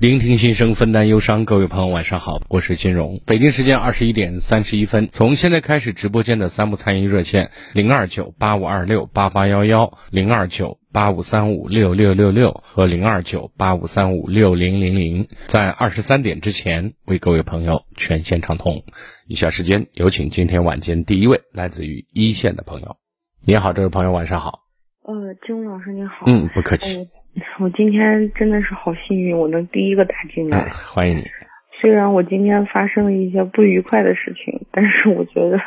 聆听心声，分担忧伤。各位朋友，晚上好，我是金荣。北京时间二十一点三十一分，从现在开始，直播间的三部参与热线零二九八五二六八八幺幺、零二九八五三五六六六六和零二九八五三五六零零零，在二十三点之前为各位朋友全线畅通。以下时间有请今天晚间第一位来自于一线的朋友。你好，这位朋友，晚上好。呃，金荣老师您好。嗯，不客气。呃 我今天真的是好幸运，我能第一个打进来。嗯，欢迎你。虽然我今天发生了一些不愉快的事情，但是我觉得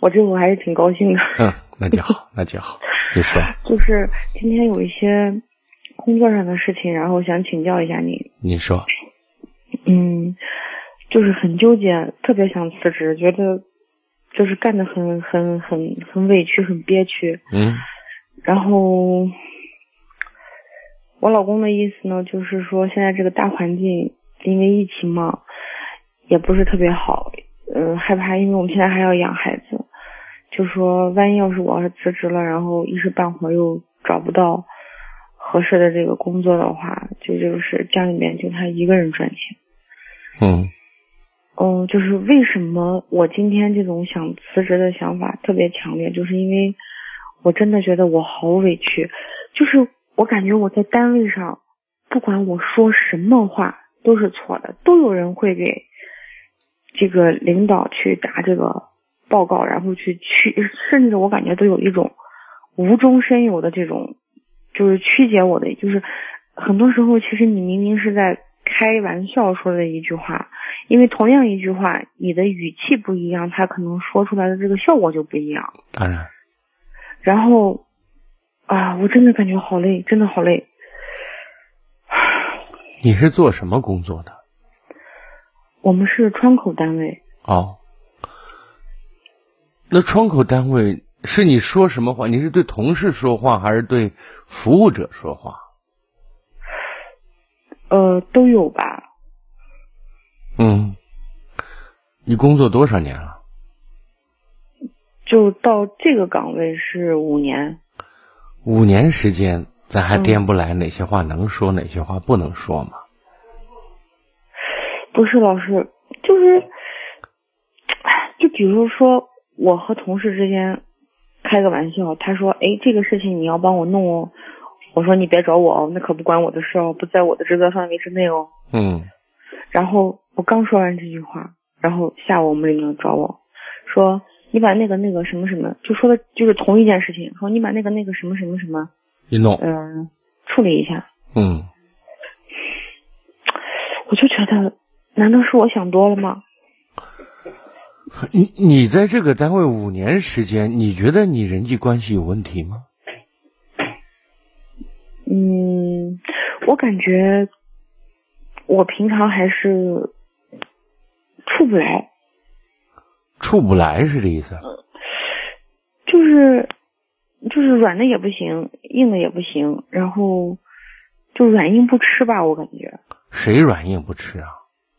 我这我还是挺高兴的。嗯，那就好，那就好。你说。就是今天有一些工作上的事情，然后想请教一下你。你说。嗯，就是很纠结，特别想辞职，觉得就是干的很很很很委屈，很憋屈。嗯。然后。我老公的意思呢，就是说现在这个大环境，因为疫情嘛，也不是特别好，嗯，害怕，因为我们现在还要养孩子，就说万一要是我要是辞职了，然后一时半会儿又找不到合适的这个工作的话，就就是家里面就他一个人赚钱。嗯。嗯，就是为什么我今天这种想辞职的想法特别强烈，就是因为我真的觉得我好委屈，就是。我感觉我在单位上，不管我说什么话都是错的，都有人会给这个领导去打这个报告，然后去去，甚至我感觉都有一种无中生有的这种，就是曲解我的，就是很多时候其实你明明是在开玩笑说的一句话，因为同样一句话，你的语气不一样，他可能说出来的这个效果就不一样。当然，然后。啊，我真的感觉好累，真的好累。你是做什么工作的？我们是窗口单位。哦，那窗口单位是你说什么话？你是对同事说话，还是对服务者说话？呃，都有吧。嗯，你工作多少年了？就到这个岗位是五年。五年时间，咱还掂不来哪些话能说，哪些话不能说吗？不是老师，就是，就比如说我和同事之间开个玩笑，他说：“哎，这个事情你要帮我弄哦。”我说：“你别找我哦，那可不关我的事哦，不在我的职责范围之内哦。”嗯。然后我刚说完这句话，然后下午我们领导找我说。你把那个那个什么什么，就说的就是同一件事情。说你把那个那个什么什么什么，一弄，嗯，处理一下。嗯，我就觉得，难道是我想多了吗？你你在这个单位五年时间，你觉得你人际关系有问题吗？嗯，我感觉我平常还是处不来。处不来是这意思，就是就是软的也不行，硬的也不行，然后就软硬不吃吧，我感觉。谁软硬不吃啊？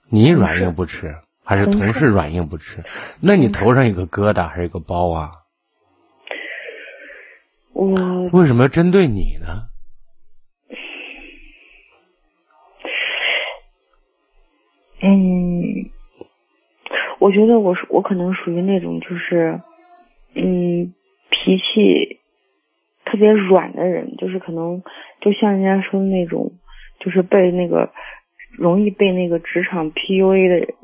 你软硬不吃，还是同事软硬不吃？那你头上有个疙瘩还是个包啊？我为什么要针对你呢？嗯。我觉得我是我可能属于那种就是，嗯，脾气特别软的人，就是可能就像人家说的那种，就是被那个容易被那个职场 PUA 的人。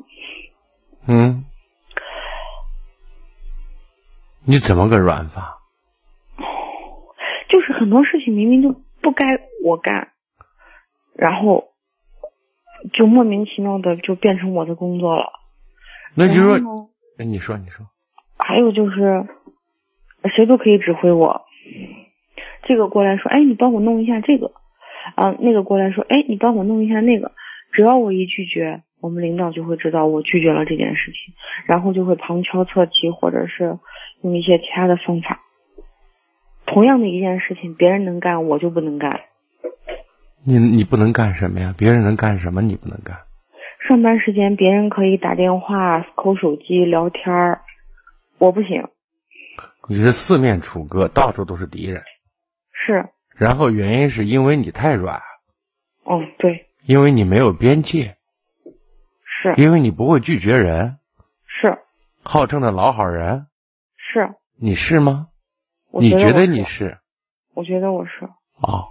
嗯。你怎么个软法？就是很多事情明明就不该我干，然后就莫名其妙的就变成我的工作了。那就是说，哎，你说，你说，还有就是，谁都可以指挥我。这个过来说，哎，你帮我弄一下这个，啊，那个过来说，哎，你帮我弄一下那个。只要我一拒绝，我们领导就会知道我拒绝了这件事情，然后就会旁敲侧击，或者是用一些其他的方法。同样的一件事情，别人能干，我就不能干。你你不能干什么呀？别人能干什么，你不能干？上班时间，别人可以打电话、抠手机、聊天儿，我不行。你是四面楚歌，到处都是敌人。是，然后原因是因为你太软，哦，对，因为你没有边界，是。因为你不会拒绝人，是。号称的老好人，是，你是吗？我你觉得你是？我觉得我是。哦，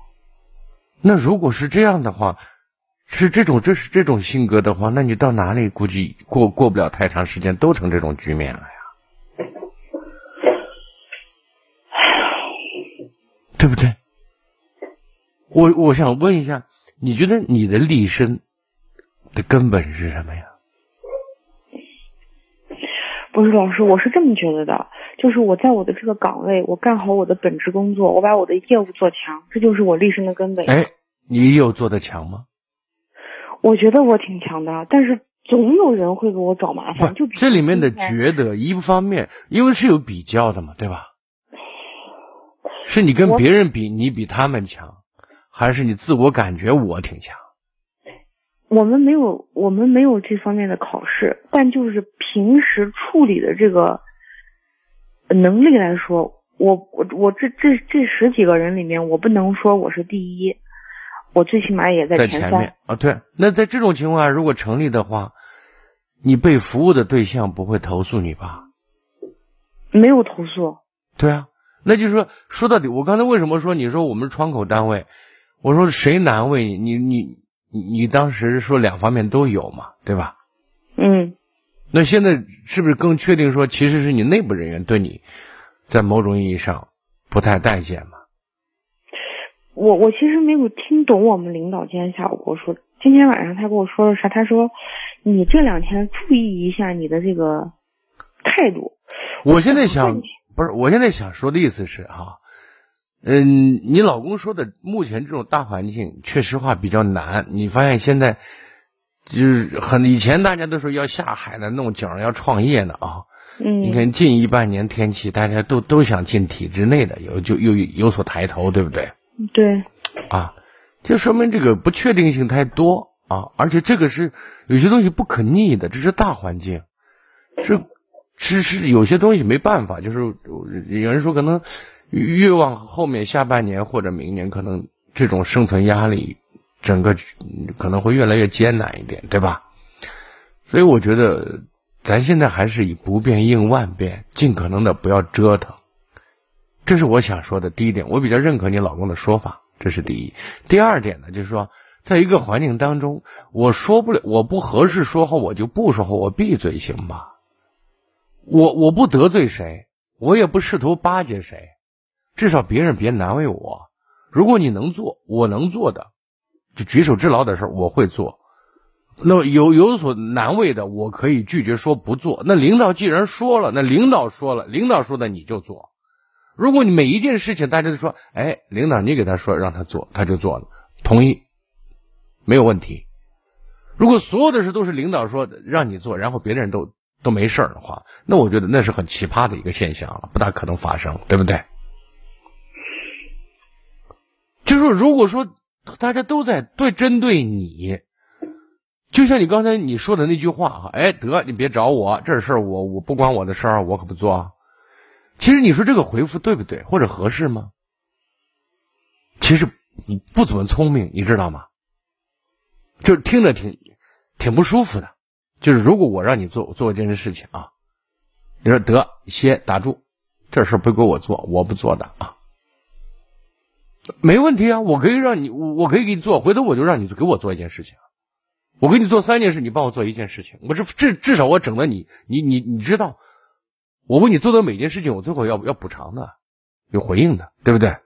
那如果是这样的话，是这种这是这种性格的话，那你到哪里估计过过不了太长时间都成这种局面了呀，对不对？我我想问一下，你觉得你的立身的根本是什么呀？不是老师，我是这么觉得的，就是我在我的这个岗位，我干好我的本职工作，我把我的业务做强，这就是我立身的根本。哎，你有做的强吗？我觉得我挺强的，但是总有人会给我找麻烦。就这里面的觉得，一方面因为是有比较的嘛，对吧？是你跟别人比，你比他们强，还是你自我感觉我挺强？我们没有我们没有这方面的考试，但就是平时处理的这个能力来说，我我我这这这十几个人里面，我不能说我是第一，我最起码也在在前面啊，对。那在这种情况下，如果成立的话，你被服务的对象不会投诉你吧？没有投诉。对啊，那就是说，说到底，我刚才为什么说你说我们窗口单位？我说谁难为你？你你你你当时说两方面都有嘛，对吧？嗯，那现在是不是更确定说，其实是你内部人员对你在某种意义上不太待见嘛？我我其实没有听懂我们领导今天下午跟我说，今天晚上他跟我说了啥？他说你这两天注意一下你的这个态度。我现在想不是，我现在想说的意思是哈、嗯，你老公说的目前这种大环境，确实话比较难。你发现现在就是很以前大家都说要下海了弄景儿要创业呢啊，嗯，你看近一半年天气，大家都都想进体制内的，有就又有所抬头，对不对？对，啊，就说明这个不确定性太多啊，而且这个是有些东西不可逆的，这是大环境，是是是有些东西没办法，就是有人说可能越往后面下半年或者明年，可能这种生存压力整个可能会越来越艰难一点，对吧？所以我觉得咱现在还是以不变应万变，尽可能的不要折腾。这是我想说的第一点，我比较认可你老公的说法，这是第一。第二点呢，就是说，在一个环境当中，我说不了，我不合适说话，我就不说话，我闭嘴行吧？我我不得罪谁，我也不试图巴结谁，至少别人别难为我。如果你能做，我能做的，就举手之劳的事我会做。那么有有所难为的，我可以拒绝说不做。那领导既然说了，那领导说了，领导说的你就做。如果你每一件事情大家都说，哎，领导你给他说让他做，他就做了，同意，没有问题。如果所有的事都是领导说让你做，然后别人都都没事的话，那我觉得那是很奇葩的一个现象了，不大可能发生，对不对？就是如果说大家都在对针对你，就像你刚才你说的那句话哈，哎，得你别找我，这事儿我我不关我的事儿，我可不做啊。其实你说这个回复对不对，或者合适吗？其实你不怎么聪明，你知道吗？就是听着挺挺不舒服的。就是如果我让你做做一件事情啊，你说得歇打住，这事不归我做，我不做的啊，没问题啊，我可以让你，我可以给你做，回头我就让你给我做一件事情，我给你做三件事，你帮我做一件事情，我这至至少我整的你，你你你知道。我为你做的每件事情，我最后要要补偿的，有回应的，对不对？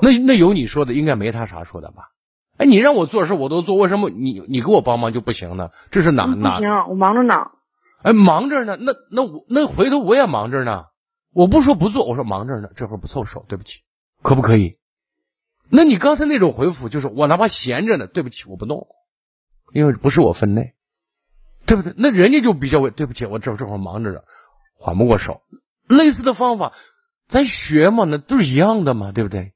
那那有你说的，应该没他啥说的吧？哎，你让我做事我都做，为什么你你给我帮忙就不行呢？这是哪哪？不行，我忙着呢。哎，忙着呢，那那我那回头我也忙着呢。我不说不做，我说忙着呢，这会儿不凑手，对不起，可不可以？那你刚才那种回复就是我哪怕闲着呢，对不起，我不弄，因为不是我分内，对不对？那人家就比较为对不起，我这这会儿忙着呢，缓不过手。类似的方法，咱学嘛，那都是一样的嘛，对不对？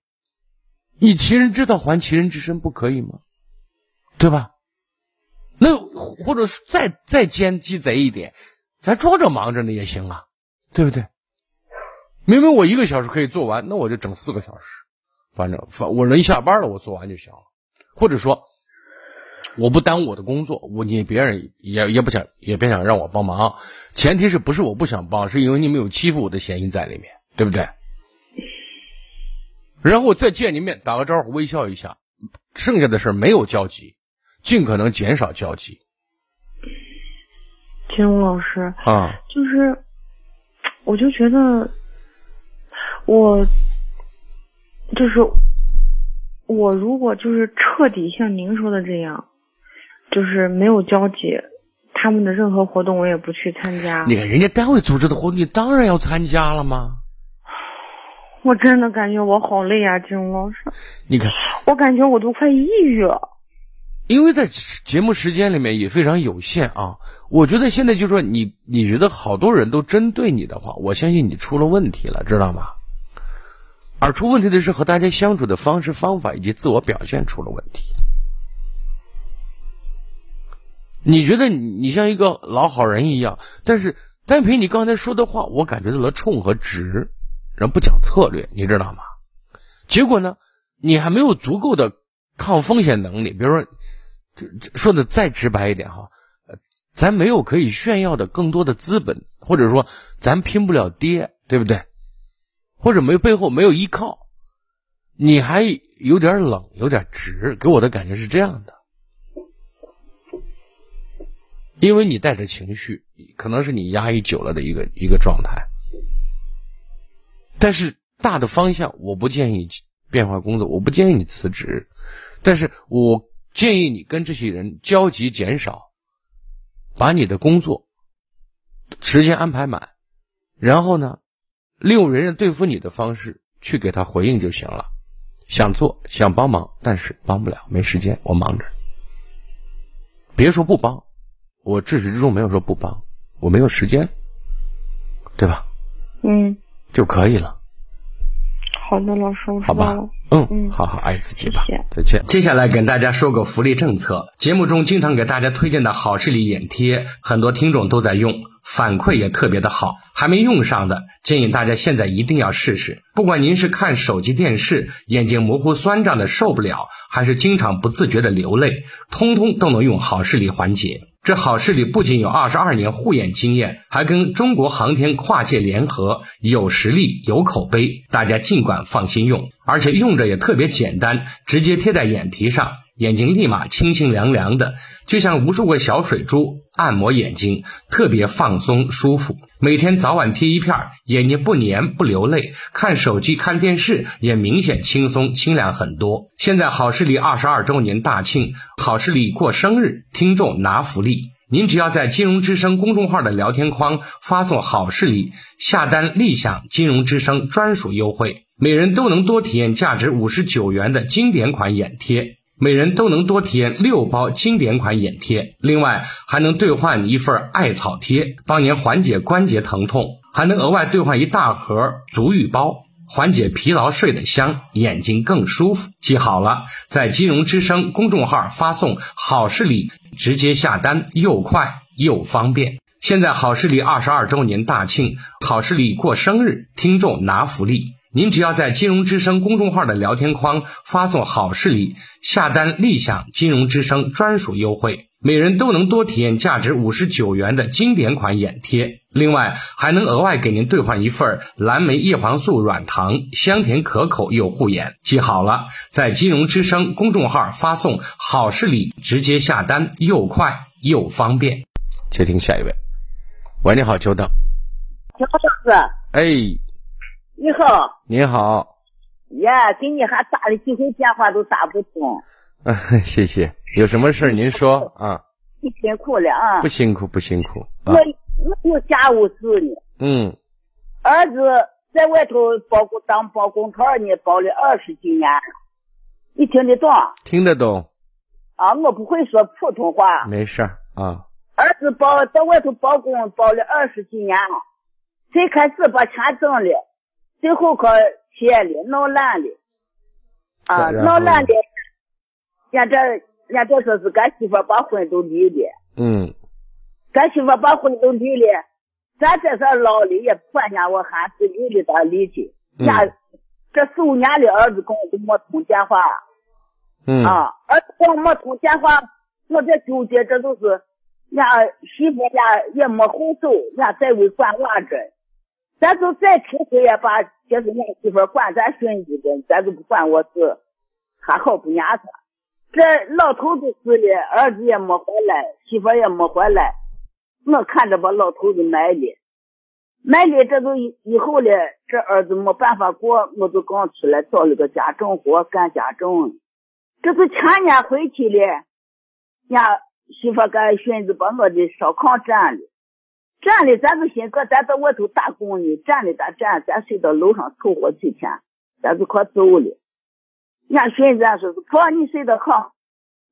以其人之道还其人之身，不可以吗？对吧？那或者再再奸鸡贼一点，咱装着忙着呢也行啊，对不对？明明我一个小时可以做完，那我就整四个小时，反正反我人下班了，我做完就行了。或者说，我不耽误我的工作，我你别人也也不想也别想让我帮忙，前提是不是我不想帮，是因为你们有欺负我的嫌疑在里面，对不对？然后我再见你面，打个招呼，微笑一下，剩下的事没有交集，尽可能减少交集。金龙老师啊，就是，我就觉得。我就是我，如果就是彻底像您说的这样，就是没有交集，他们的任何活动我也不去参加。你看人家单位组织的活动，你当然要参加了吗？我真的感觉我好累啊，金荣老师。你看，我感觉我都快抑郁了。因为在节目时间里面也非常有限啊，我觉得现在就说你，你觉得好多人都针对你的话，我相信你出了问题了，知道吗？而出问题的是和大家相处的方式、方法以及自我表现出了问题。你觉得你像一个老好人一样，但是单凭你刚才说的话，我感觉到了冲和直，人不讲策略，你知道吗？结果呢，你还没有足够的抗风险能力。比如说，这说的再直白一点哈，咱没有可以炫耀的更多的资本，或者说咱拼不了爹，对不对？或者没背后没有依靠，你还有点冷，有点直，给我的感觉是这样的。因为你带着情绪，可能是你压抑久了的一个一个状态。但是大的方向，我不建议变化工作，我不建议你辞职，但是我建议你跟这些人交集减少，把你的工作时间安排满，然后呢？利用人家对付你的方式去给他回应就行了。想做想帮忙，但是帮不了，没时间，我忙着。别说不帮，我至始至终没有说不帮，我没有时间，对吧？嗯，就可以了。好的，老师，我好吧。嗯嗯，好好爱自己吧。再见。接下来跟大家说个福利政策，节目中经常给大家推荐的好视力眼贴，很多听众都在用。反馈也特别的好，还没用上的，建议大家现在一定要试试。不管您是看手机电视，眼睛模糊酸胀的受不了，还是经常不自觉的流泪，通通都能用好视力缓解。这好视力不仅有二十二年护眼经验，还跟中国航天跨界联合，有实力有口碑，大家尽管放心用。而且用着也特别简单，直接贴在眼皮上。眼睛立马清清凉凉的，就像无数个小水珠按摩眼睛，特别放松舒服。每天早晚贴一片，眼睛不粘不流泪，看手机看电视也明显轻松清凉很多。现在好视力二十二周年大庆，好视力过生日，听众拿福利。您只要在金融之声公众号的聊天框发送“好视力”，下单立享金融之声专属优惠，每人都能多体验价值五十九元的经典款眼贴。每人都能多体验六包经典款眼贴，另外还能兑换一份艾草贴，帮您缓解关节疼痛；还能额外兑换一大盒足浴包，缓解疲劳睡得香，眼睛更舒服。记好了，在金融之声公众号发送“好视力”，直接下单又快又方便。现在好视力二十二周年大庆，好视力过生日，听众拿福利。您只要在金融之声公众号的聊天框发送“好视力”，下单立享金融之声专属优惠，每人都能多体验价值五十九元的经典款眼贴，另外还能额外给您兑换一份蓝莓叶黄素软糖，香甜可口又护眼。记好了，在金融之声公众号发送“好视力”，直接下单又快又方便。接听下一位，喂，你好，久等。你好，老师。哎。你好，你好，呀，给你还打了几回电话都打不通。谢谢。有什么事您说啊？你辛苦了啊！不辛苦，不辛苦。我我有家务事呢。嗯。儿子在外头包工当包工头呢，包了二十几年。你听得懂？听得懂。啊，我不会说普通话。没事啊。儿子包在外头包工包了二十几年，最开始把钱挣了，最后可钱了，闹烂了。啊，闹烂了。人这人这说是跟媳妇把婚都离了。嗯。跟媳妇把婚都离了，咱这是老了也不管家，我还是离了他离去。家这四五年的，儿子跟我都没通电话。嗯。啊，儿子跟我没通电话，我在纠结，这都是家媳妇家也没后手，家在为管娃子。咱就再出去也把就是俺媳妇管咱孙子的，咱就不管我事，还好不撵他。这老头子死了，儿子也没回来，媳妇也没回来，我看着把老头子埋了，埋了这都以后了，这儿子没办法过，我就刚出来找了个家政活干家政，这是前年回去了，伢媳妇跟孙子把我的烧炕占了，占了咱就寻个咱在外头打工呢，占了咱站，咱睡到楼上凑合几天，咱就快走了。俺孙子说是婆你睡得炕，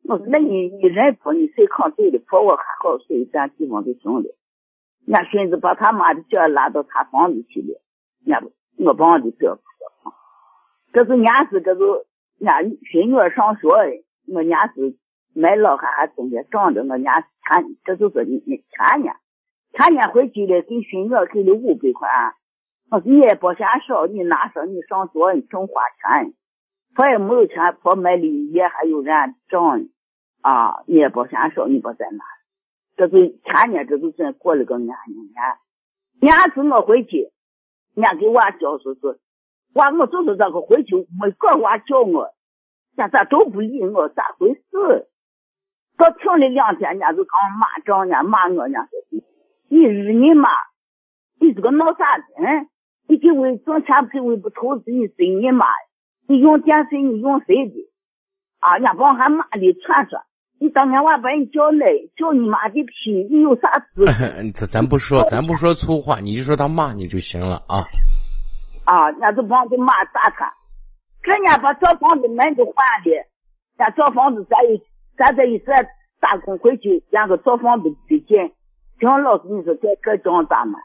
我说那你你人婆你睡炕对的，婆我还好睡，咱地方就行了。俺孙子把他妈的脚拉到他房子去了，伢我帮的表婆啊，这是伢是这是伢孙女儿上学，我伢是买老汉还东西长着，我伢前这就是你你前年前年回去了，给孙女给了五百块，我说你也不嫌少，你拿上你上学你挣花钱。婆也没有钱，婆买礼也还有人挣，啊，你也不嫌少，你不在拿。这是前年，这就算过了个年年年是我回去，人家给娃教说是，娃我就是这个回去，没个娃叫我，现咋都不理我，咋回事？到停了两天，人家就刚骂丈人骂我，人家说你日你妈，你这个闹啥子？嗯，你给我挣钱，给我不投资，你日你妈。你用电谁？你用谁的？啊，人家帮还骂的传说，你当年娃把你叫来，叫你妈的屁，你有啥资格？咱咱不说，咱不说粗话，你就说他骂你就行了啊。啊，人家就帮着骂打他，人家把找房子门都换的，家找房子咱有，咱这一次打工回去，两个找房子的钱，姜老师你说这这这咋买？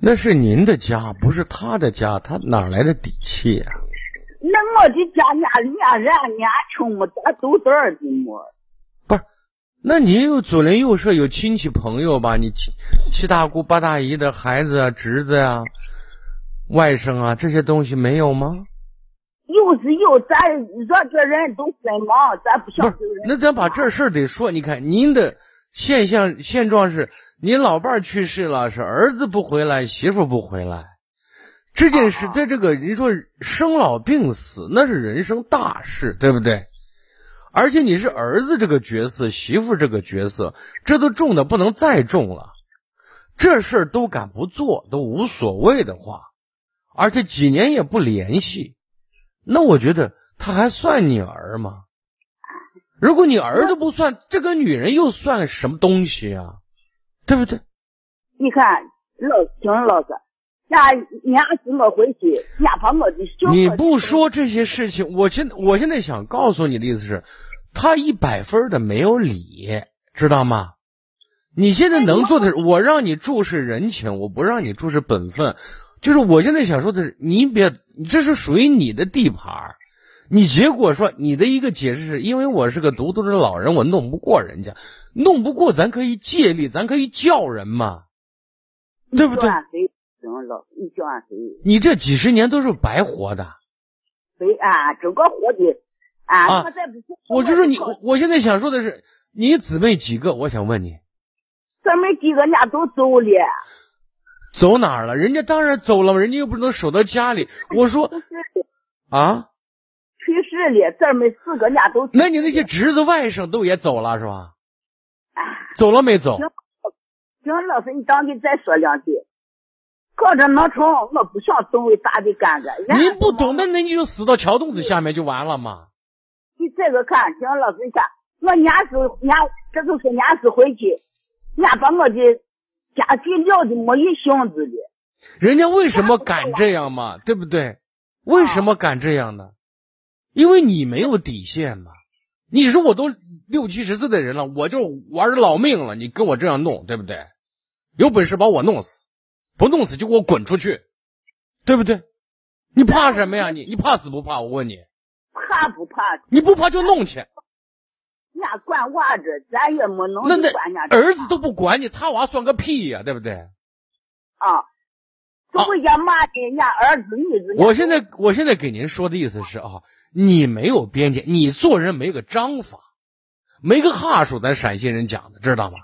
那是您的家，不是他的家，他哪来的底气呀？那我的家家里家人年轻么？咱都这儿的么？不是，那你有左邻右舍，有亲戚朋友吧？你七七大姑八大姨的孩子啊、侄子啊、外甥啊，这些东西没有吗？有是有，咱说这人都分忙，咱不想。不是，那咱把这事儿得说。你看，您的现象现状是，你老伴儿去世了，是儿子不回来，媳妇不回来。这件事，在这个你说生老病死，那是人生大事，对不对？而且你是儿子这个角色，媳妇这个角色，这都重的不能再重了。这事儿都敢不做，都无所谓的话，而且几年也不联系，那我觉得他还算你儿吗？如果你儿子不算，这个女人又算什么东西啊？对不对？你看老听老师。那，伢子没回去，伢把我的小。你不说这些事情，我现我现在想告诉你的意思是，他一百分的没有理，知道吗？你现在能做的是，我让你注视人情，我不让你注视本分。就是我现在想说的是，你别，这是属于你的地盘你结果说你的一个解释是因为我是个独独的老人，我弄不过人家，弄不过咱可以借力，咱可以叫人嘛，对不对？行了，你叫俺谁？你这几十年都是白活的。对啊，整个活的啊，我再不我就说你，我现在想说的是，你姊妹几个？我想问你，姊妹几个？人家都走了。走哪儿了？人家当然走了，人家又不能守到家里。我说啊，去世了，姊妹四个，人家都。那你那些侄子外甥都也走了是吧？走了没走？行，老师，你当给再说两句。靠着能成，我不想懂为大的干个。您不懂，那那你就死到桥洞子下面就完了嘛。你这个看，行老师，你看，我年时年，这就是年时回去，人家把我的家具撂的没一星子的。人家为什么敢这样嘛？对不对？为什么敢这样呢？因为你没有底线嘛。你说我都六七十岁的人了，我就玩老命了，你跟我这样弄，对不对？有本事把我弄死，不弄死就给我滚出去，对不对？你怕什么呀？你你怕死不怕？我问你，怕不怕？你不怕就弄去。人家管娃子，咱也没能那那。儿子都不管你，他娃算个屁呀，对不对？啊，就回家骂的人家儿子女子。我现在我现在给您说的意思是啊，你没有边界，你做人没个章法，没个哈数，咱陕西人讲的，知道吗？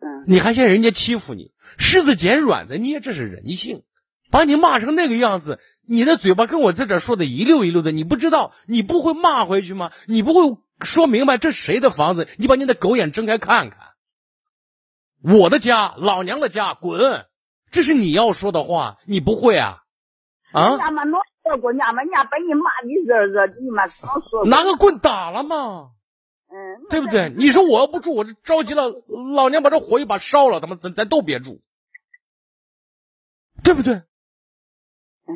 嗯，你还嫌人家欺负你，柿子捡软的捏，这是人性。把你骂成那个样子，你的嘴巴跟我在这说的一溜一溜的，你不知道，你不会骂回去吗？你不会说明白这是谁的房子？你把你的狗眼睁开看看，我的家，老娘的家，滚！这是你要说的话，你不会啊？啊人？家们能说过，人家们人家把你骂的热热的，你妈刚说。拿个棍打了嘛？嗯，对不对？你说我要不住，我这着急了，老娘把这火一把烧了，他妈咱咱都别住，对不对？嗯，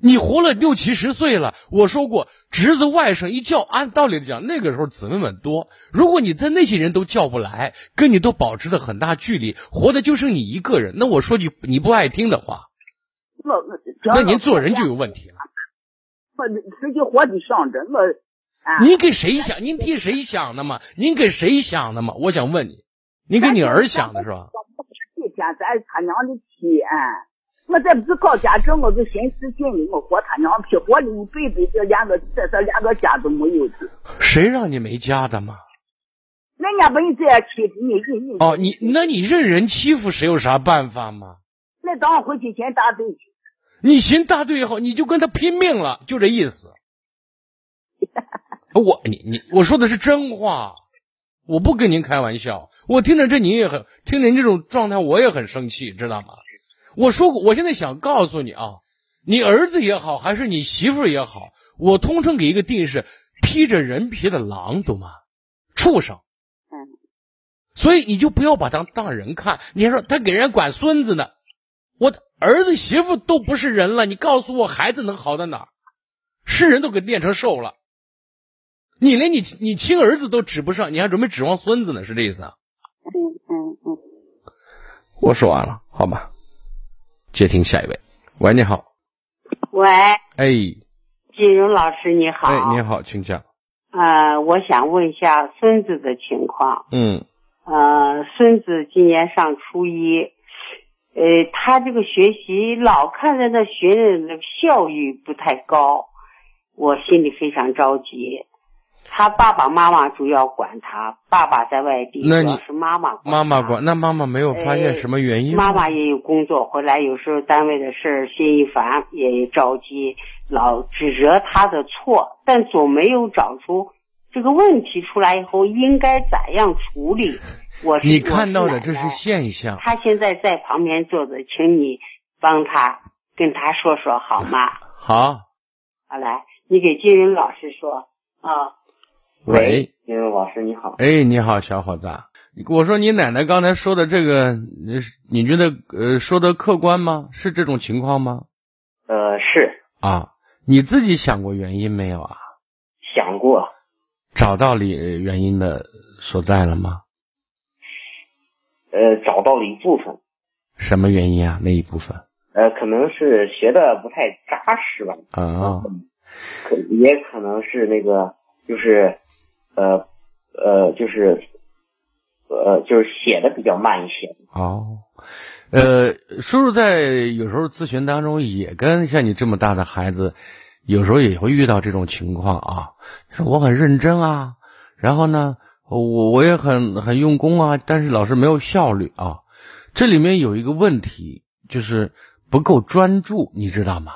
你活了六七十岁了，我说过，侄子外甥一叫，按道理讲，那个时候姊妹们多。如果你在那些人都叫不来，跟你都保持着很大距离，活的就剩你一个人，那我说句你不爱听的话，我我那您做人就有问题了。我自己活的上着，我啊，您给谁想？您替谁想的嘛？您给谁想的嘛？我想问你，您给你儿想的是吧？一天咱他娘的天，我这不是搞家政，我就寻思尽力，我活他娘屁，活了一辈子，这连个这这连个家都没有的。谁让你没家的嘛？人家把你这样欺负你，你你哦，你那你任人欺负，谁有啥办法吗？那等我回去先打对去。你寻大队也好，你就跟他拼命了，就这意思。我你你我说的是真话，我不跟您开玩笑。我听着这您也很听着您这种状态，我也很生气，知道吗？我说过，我现在想告诉你啊，你儿子也好，还是你媳妇也好，我通称给一个定义是披着人皮的狼，懂吗？畜生。嗯，所以你就不要把他当人看。你还说他给人管孙子呢，我的儿子媳妇都不是人了，你告诉我孩子能好到哪儿？是人都给练成兽了，你连你你亲儿子都指不上，你还准备指望孙子呢？是这意思啊？嗯嗯嗯，我说完了，好吧。接听下一位，喂，你好，喂，哎，金荣老师你好。哎，你好，请讲。呃，我想问一下孙子的情况。嗯呃，孙子今年上初一，呃，他这个学习老看着那学的那个效率不太高，我心里非常着急。他爸爸妈妈主要管他，爸爸在外地，那你是妈妈管妈妈管，那妈妈没有发现什么原因吗？妈妈也有工作，回来有时候单位的事儿心一烦，也着急，老指责他的错，但总没有找出这个问题出来以后应该咋样处理。我是你看到的这是现象。他现在在旁边坐着，请你帮他跟他说说好吗？好，好来，你给金云老师说啊。喂，金云老师你好，哎，你好，小伙子。我说你奶奶刚才说的这个，呃你觉得呃说的客观吗？是这种情况吗？呃，是啊，你自己想过原因没有啊？想过，找到理原因的所在了吗？呃，找到了一部分，什么原因啊？那一部分呃，可能是学的不太扎实吧，啊，可也可能是那个就是，呃呃，就是，呃，就是写的比较慢一些。哦，呃，叔叔在有时候咨询当中也跟像你这么大的孩子，有时候也会遇到这种情况啊。说我很认真啊，然后呢，我我也很很用功啊，但是老是没有效率啊。这里面有一个问题，就是不够专注，你知道吗？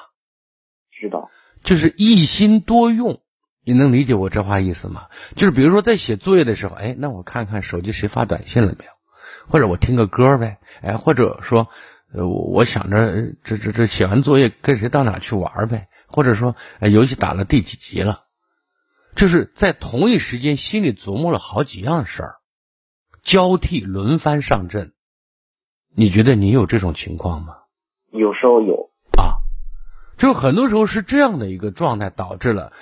知道，就是一心多用。你能理解我这话意思吗？就是比如说在写作业的时候，哎，那我看看手机谁发短信了没有，或者我听个歌呗，哎，或者说，呃，我我想着这这这写完作业跟谁到哪去玩呗，或者说游戏打了第几集了，就是在同一时间心里琢磨了好几样事儿，交替轮番上阵。你觉得你有这种情况吗？有时候有啊，就很多时候是这样的一个状态，导致了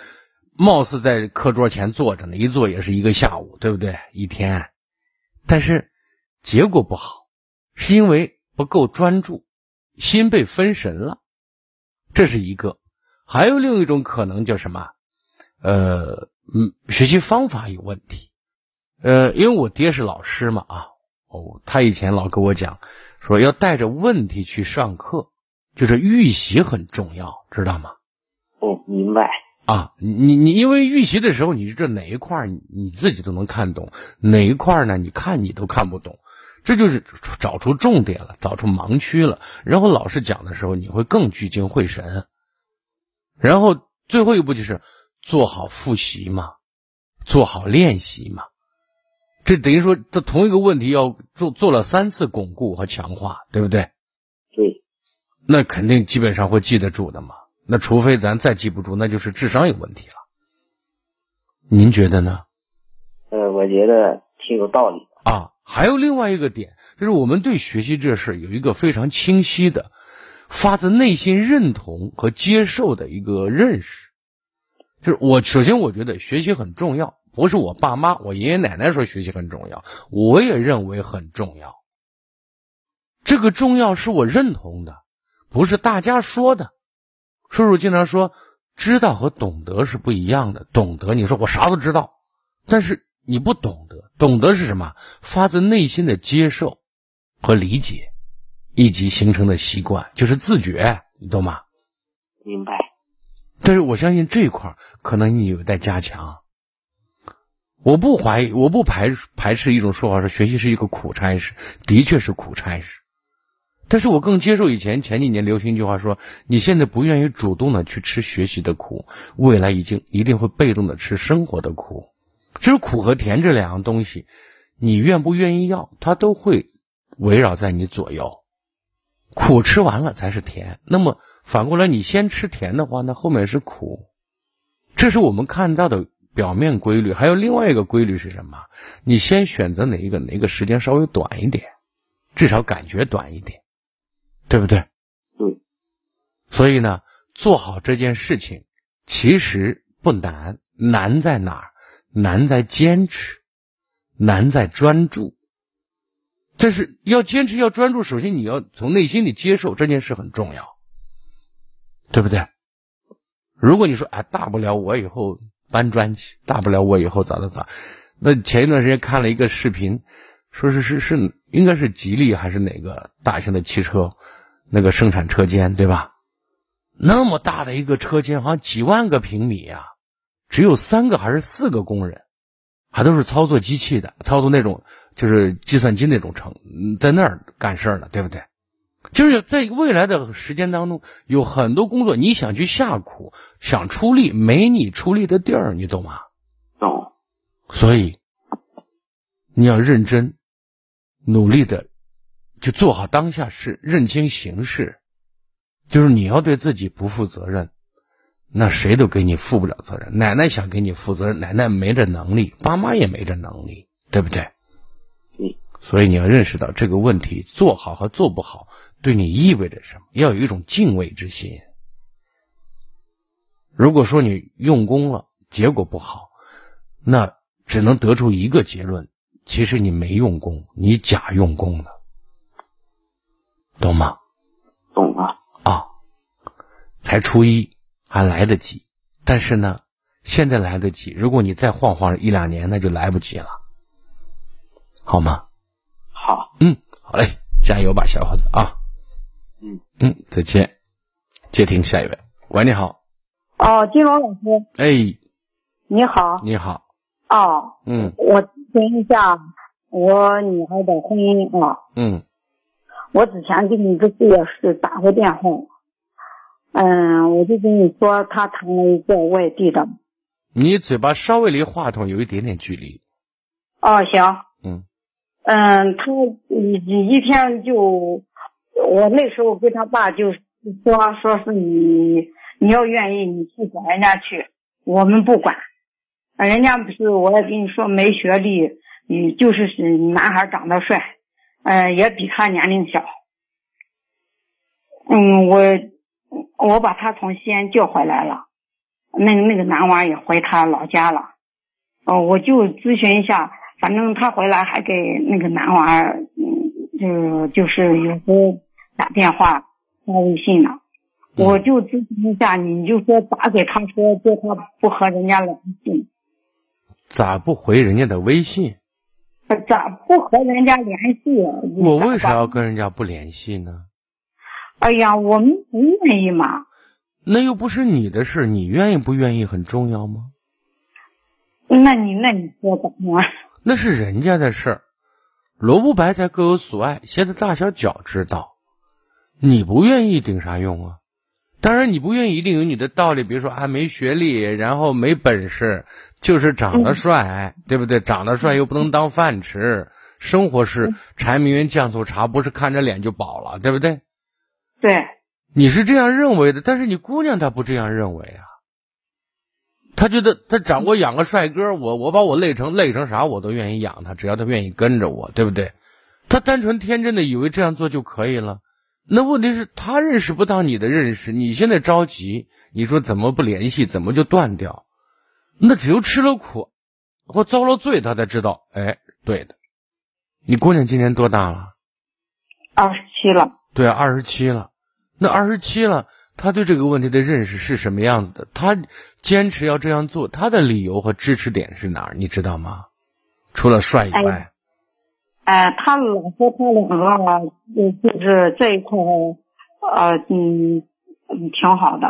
貌似在课桌前坐着呢，一坐也是一个下午，对不对？一天，但是结果不好，是因为。不够专注，心被分神了，这是一个。还有另一种可能叫什么？呃，嗯，学习方法有问题。呃，因为我爹是老师嘛，啊，哦，他以前老跟我讲，说要带着问题去上课，就是预习很重要，知道吗？哦，明白。啊，你你因为预习的时候，你这哪一块你自己都能看懂，哪一块呢？你看你都看不懂。这就是找出重点了，找出盲区了。然后老师讲的时候，你会更聚精会神。然后最后一步就是做好复习嘛，做好练习嘛。这等于说，这同一个问题要做做了三次巩固和强化，对不对？对。那肯定基本上会记得住的嘛。那除非咱再记不住，那就是智商有问题了。您觉得呢？呃，我觉得挺有道理啊。还有另外一个点，就是我们对学习这事有一个非常清晰的、发自内心认同和接受的一个认识。就是我首先我觉得学习很重要，不是我爸妈、我爷爷奶奶说学习很重要，我也认为很重要。这个重要是我认同的，不是大家说的。叔叔经常说，知道和懂得是不一样的。懂得，你说我啥都知道，但是。你不懂得，懂得是什么？发自内心的接受和理解，以及形成的习惯，就是自觉，你懂吗？明白。但是我相信这一块可能你有待加强。我不怀疑，我不排排斥一种说法，说学习是一个苦差事，的确是苦差事。但是我更接受以前前几年流行一句话说：你现在不愿意主动的去吃学习的苦，未来已经一定会被动的吃生活的苦。其实苦和甜这两样东西，你愿不愿意要，它都会围绕在你左右。苦吃完了才是甜，那么反过来，你先吃甜的话，那后面是苦。这是我们看到的表面规律。还有另外一个规律是什么？你先选择哪一个，哪个时间稍微短一点，至少感觉短一点，对不对？对。所以呢，做好这件事情其实不难，难在哪儿？难在坚持，难在专注。但是要坚持要专注，首先你要从内心里接受这件事很重要，对不对？如果你说哎，大不了我以后搬砖去，大不了我以后咋咋咋。那前一段时间看了一个视频，说是是是应该是吉利还是哪个大型的汽车那个生产车间对吧？那么大的一个车间，好像几万个平米啊。只有三个还是四个工人，还都是操作机器的，操作那种就是计算机那种程，在那儿干事呢，对不对？就是在未来的时间当中，有很多工作你想去下苦，想出力，没你出力的地儿，你懂吗？懂。所以你要认真努力的，就做好当下事，认清形势，就是你要对自己不负责任。那谁都给你负不了责任。奶奶想给你负责任，奶奶没这能力，爸妈也没这能力，对不对？嗯。所以你要认识到这个问题，做好和做不好对你意味着什么，要有一种敬畏之心。如果说你用功了，结果不好，那只能得出一个结论：其实你没用功，你假用功了，懂吗？懂了。啊，才初一。还来得及，但是呢，现在来得及。如果你再晃晃一两年，那就来不及了，好吗？好，嗯，好嘞，加油吧，小伙子啊！嗯嗯，再见。接听下一位，喂，你好。哦，金龙老师。哎，你好。你好。哦。嗯。我咨询一下我女儿的婚姻啊。嗯。我之前给你不是也是打过电话。嗯，我就跟你说，她谈了一个外地的。你嘴巴稍微离话筒有一点点距离。哦，行。嗯。嗯，他一一天就我那时候跟他爸就说，说是你你要愿意，你去找人家去，我们不管。人家不是我也跟你说没学历，你就是男孩长得帅，呃，也比他年龄小。嗯，我我把他从西安叫回来了，那个那个男娃也回他老家了。哦，我就咨询一下，反正他回来还给那个男娃，嗯，就就是有时候打电话发微信了。我就咨询一下，你就说咋给他说，叫他不和人家联系。咋不回人家的微信？咋不和人家联系？我为啥要跟人家不联系呢？哎呀，我们不愿意嘛。那又不是你的事，你愿意不愿意很重要吗？那你那你说怎么？那是人家的事儿，萝卜白菜各有所爱，现在大小脚知道。你不愿意顶啥用啊？当然，你不愿意一定有你的道理，比如说啊，没学历，然后没本事，就是长得帅，对不对？长得帅又不能当饭吃，生活是柴米油酱醋茶，不是看着脸就饱了，对不对？对，你是这样认为的，但是你姑娘她不这样认为啊。她觉得她长我养个帅哥，我我把我累成累成啥我都愿意养他，只要他愿意跟着我，对不对？她单纯天真的以为这样做就可以了。那问题是，他认识不到你的认识，你现在着急，你说怎么不联系，怎么就断掉？那只有吃了苦或遭了罪，他才知道。哎，对的，你姑娘今年多大了？二十七了。对，二十七了。那二十七了，他对这个问题的认识是什么样子的？他坚持要这样做，他的理由和支持点是哪儿？你知道吗？除了帅以外。哎，他老婆他两个，就是这一块，呃，嗯，挺好的。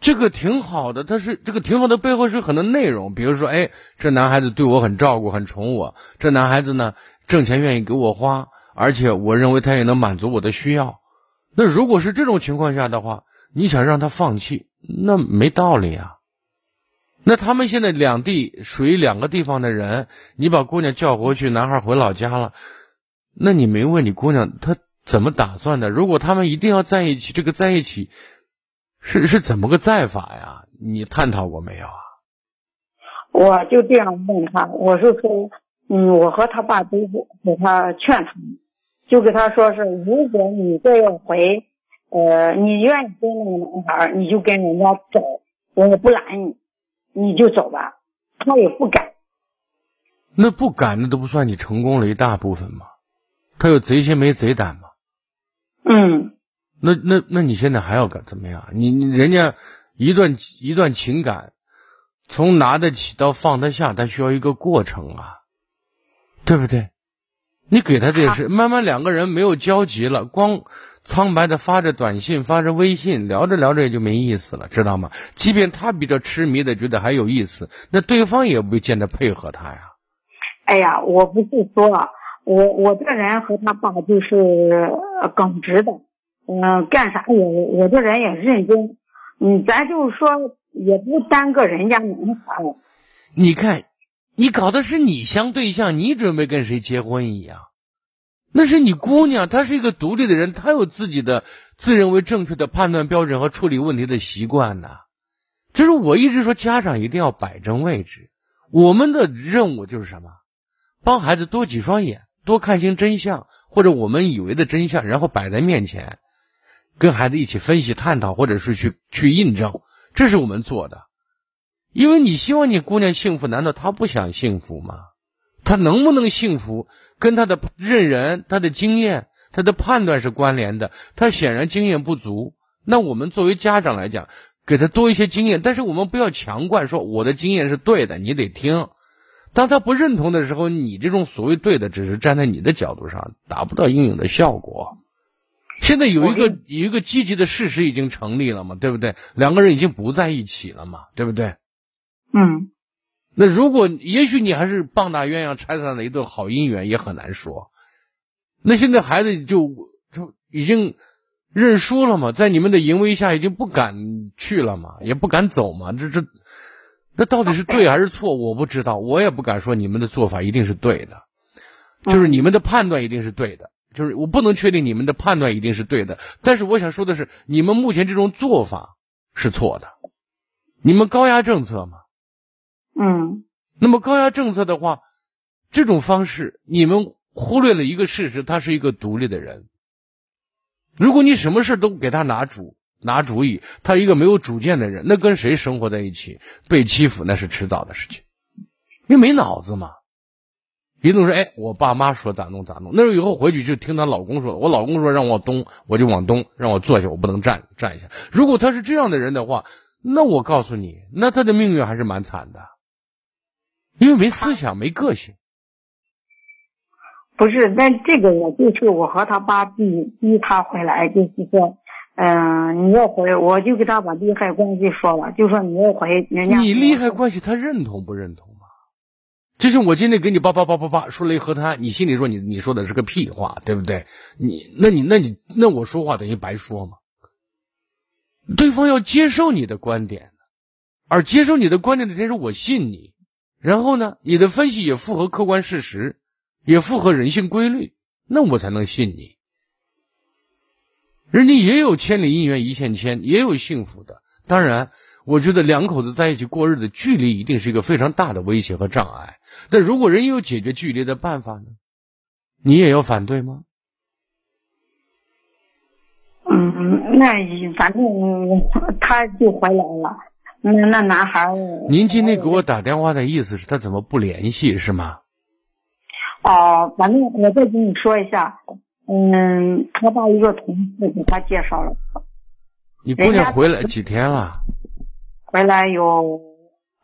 这个挺好的，他是这个挺好的背后是很多内容，比如说，哎，这男孩子对我很照顾，很宠我。这男孩子呢，挣钱愿意给我花，而且我认为他也能满足我的需要。那如果是这种情况下的话，你想让他放弃，那没道理啊。那他们现在两地属于两个地方的人，你把姑娘叫回去，男孩回老家了，那你没问你姑娘她怎么打算的？如果他们一定要在一起，这个在一起是是怎么个在法呀？你探讨过没有啊？我就这样问他，我是说，嗯，我和他爸都给他劝他，就给他说是，如果你再要回，呃，你愿意跟那个男孩，你就跟人家走，我也不拦你。你就走吧，他也不敢。那不敢，那都不算你成功了一大部分吗？他有贼心没贼胆吗？嗯。那那那你现在还要干怎么样？你你人家一段一段情感，从拿得起到放得下，它需要一个过程啊，对不对？你给他这是慢慢两个人没有交集了，光。苍白的发着短信，发着微信，聊着聊着也就没意思了，知道吗？即便他比较痴迷的觉得还有意思，那对方也不见得配合他呀。哎呀，我不是说我我这人和他爸就是耿直的，嗯，干啥也我这人也认真，嗯，咱就是说也不耽搁人家男孩。你看，你搞的是你相对象，你准备跟谁结婚一样。那是你姑娘，她是一个独立的人，她有自己的自认为正确的判断标准和处理问题的习惯呢。就是我一直说，家长一定要摆正位置。我们的任务就是什么？帮孩子多几双眼，多看清真相，或者我们以为的真相，然后摆在面前，跟孩子一起分析、探讨，或者是去去印证，这是我们做的。因为你希望你姑娘幸福，难道她不想幸福吗？她能不能幸福？跟他的认人、他的经验、他的判断是关联的。他显然经验不足，那我们作为家长来讲，给他多一些经验，但是我们不要强灌说我的经验是对的，你得听。当他不认同的时候，你这种所谓对的，只是站在你的角度上，达不到应有的效果。现在有一个有一个积极的事实已经成立了嘛，对不对？两个人已经不在一起了嘛，对不对？嗯。那如果也许你还是棒打鸳鸯拆散了一对好姻缘，也很难说。那现在孩子就就已经认输了嘛，在你们的淫威下，已经不敢去了嘛，也不敢走嘛。这这，那到底是对还是错？我不知道，我也不敢说你们的做法一定是对的，就是你们的判断一定是对的。就是我不能确定你们的判断一定是对的，但是我想说的是，你们目前这种做法是错的。你们高压政策嘛，嗯那么高压政策的话，这种方式你们忽略了一个事实，他是一个独立的人。如果你什么事都给他拿主拿主意，他一个没有主见的人，那跟谁生活在一起被欺负那是迟早的事情，因为没脑子嘛。李总说，哎，我爸妈说咋弄咋弄，那时候以后回去就听她老公说，我老公说让我东，我就往东，让我坐下，我不能站站一下。如果他是这样的人的话，那我告诉你，那他的命运还是蛮惨的，因为没思想，没个性。不是，但这个我就是我和他爸逼逼他回来，就是说，嗯、你要回，我就给他把利害关系说了，就说你要回人家。你利害关系他认同不认同吗？就像我今天给你叭叭叭叭叭说了一和他，你心里说你你说的是个屁话，对不对？你那你那你那我说话等于白说嘛？对方要接受你的观点，而接受你的观点的前提是我信你，然后呢，你的分析也符合客观事实，也符合人性规律，那我才能信你。人家也有千里姻缘一线牵，也有幸福的。当然，我觉得两口子在一起过日子，距离一定是一个非常大的威胁和障碍。但如果人有解决距离的办法呢？你也要反对吗？嗯，那反正他就回来了。那那男孩，您今天给我打电话的意思是他怎么不联系是吗？哦，反正我再跟你说一下，嗯，他把一个同事给他介绍了，你姑娘回来几天了？回来有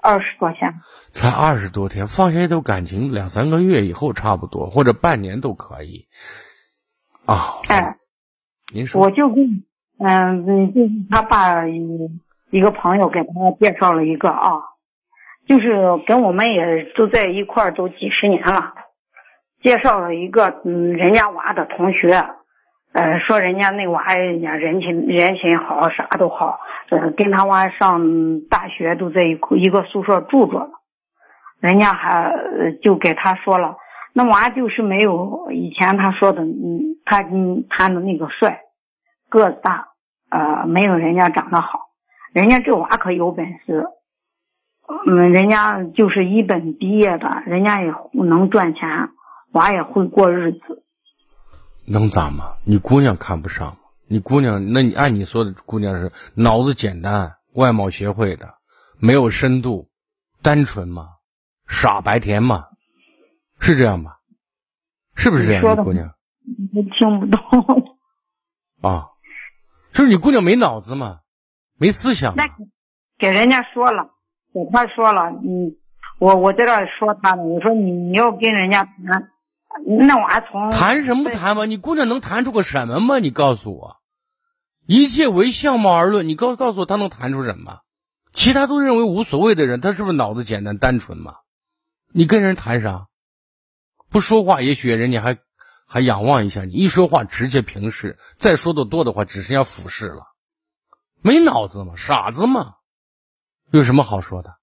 二十多天。才二十多天，放下一段感情两三个月以后差不多，或者半年都可以。啊，哎，您说，我就跟嗯嗯，就是他爸一个朋友给他介绍了一个啊，就是跟我们也都在一块儿都几十年了，介绍了一个嗯人家娃的同学，呃说人家那娃人家人情人情好啥都好，呃跟他娃上大学都在一块一个宿舍住着，人家还就给他说了，那娃就是没有以前他说的嗯他嗯他的那个帅，个子大，呃没有人家长得好。人家这娃可有本事，嗯，人家就是一本毕业的，人家也能赚钱，娃也会过日子。能咋嘛？你姑娘看不上吗？你姑娘，那你按你说的，姑娘是脑子简单，外貌协会的，没有深度，单纯嘛？傻白甜嘛？是这样吧？是不是这样？说的你姑娘我听不懂。啊，就是你姑娘没脑子吗？没思想那给人家说了，给他说了，你，我我在这儿说他呢，我说你你要跟人家谈，那我还从谈什么谈嘛？你姑娘能谈出个什么吗？你告诉我，一切为相貌而论，你告告诉我她能谈出什么？其他都认为无所谓的人，他是不是脑子简单单纯嘛？你跟人谈啥？不说话，也许人家还还仰望一下你；一说话，直接平视；再说的多的话，只剩下俯视了。没脑子吗？傻子吗？有什么好说的？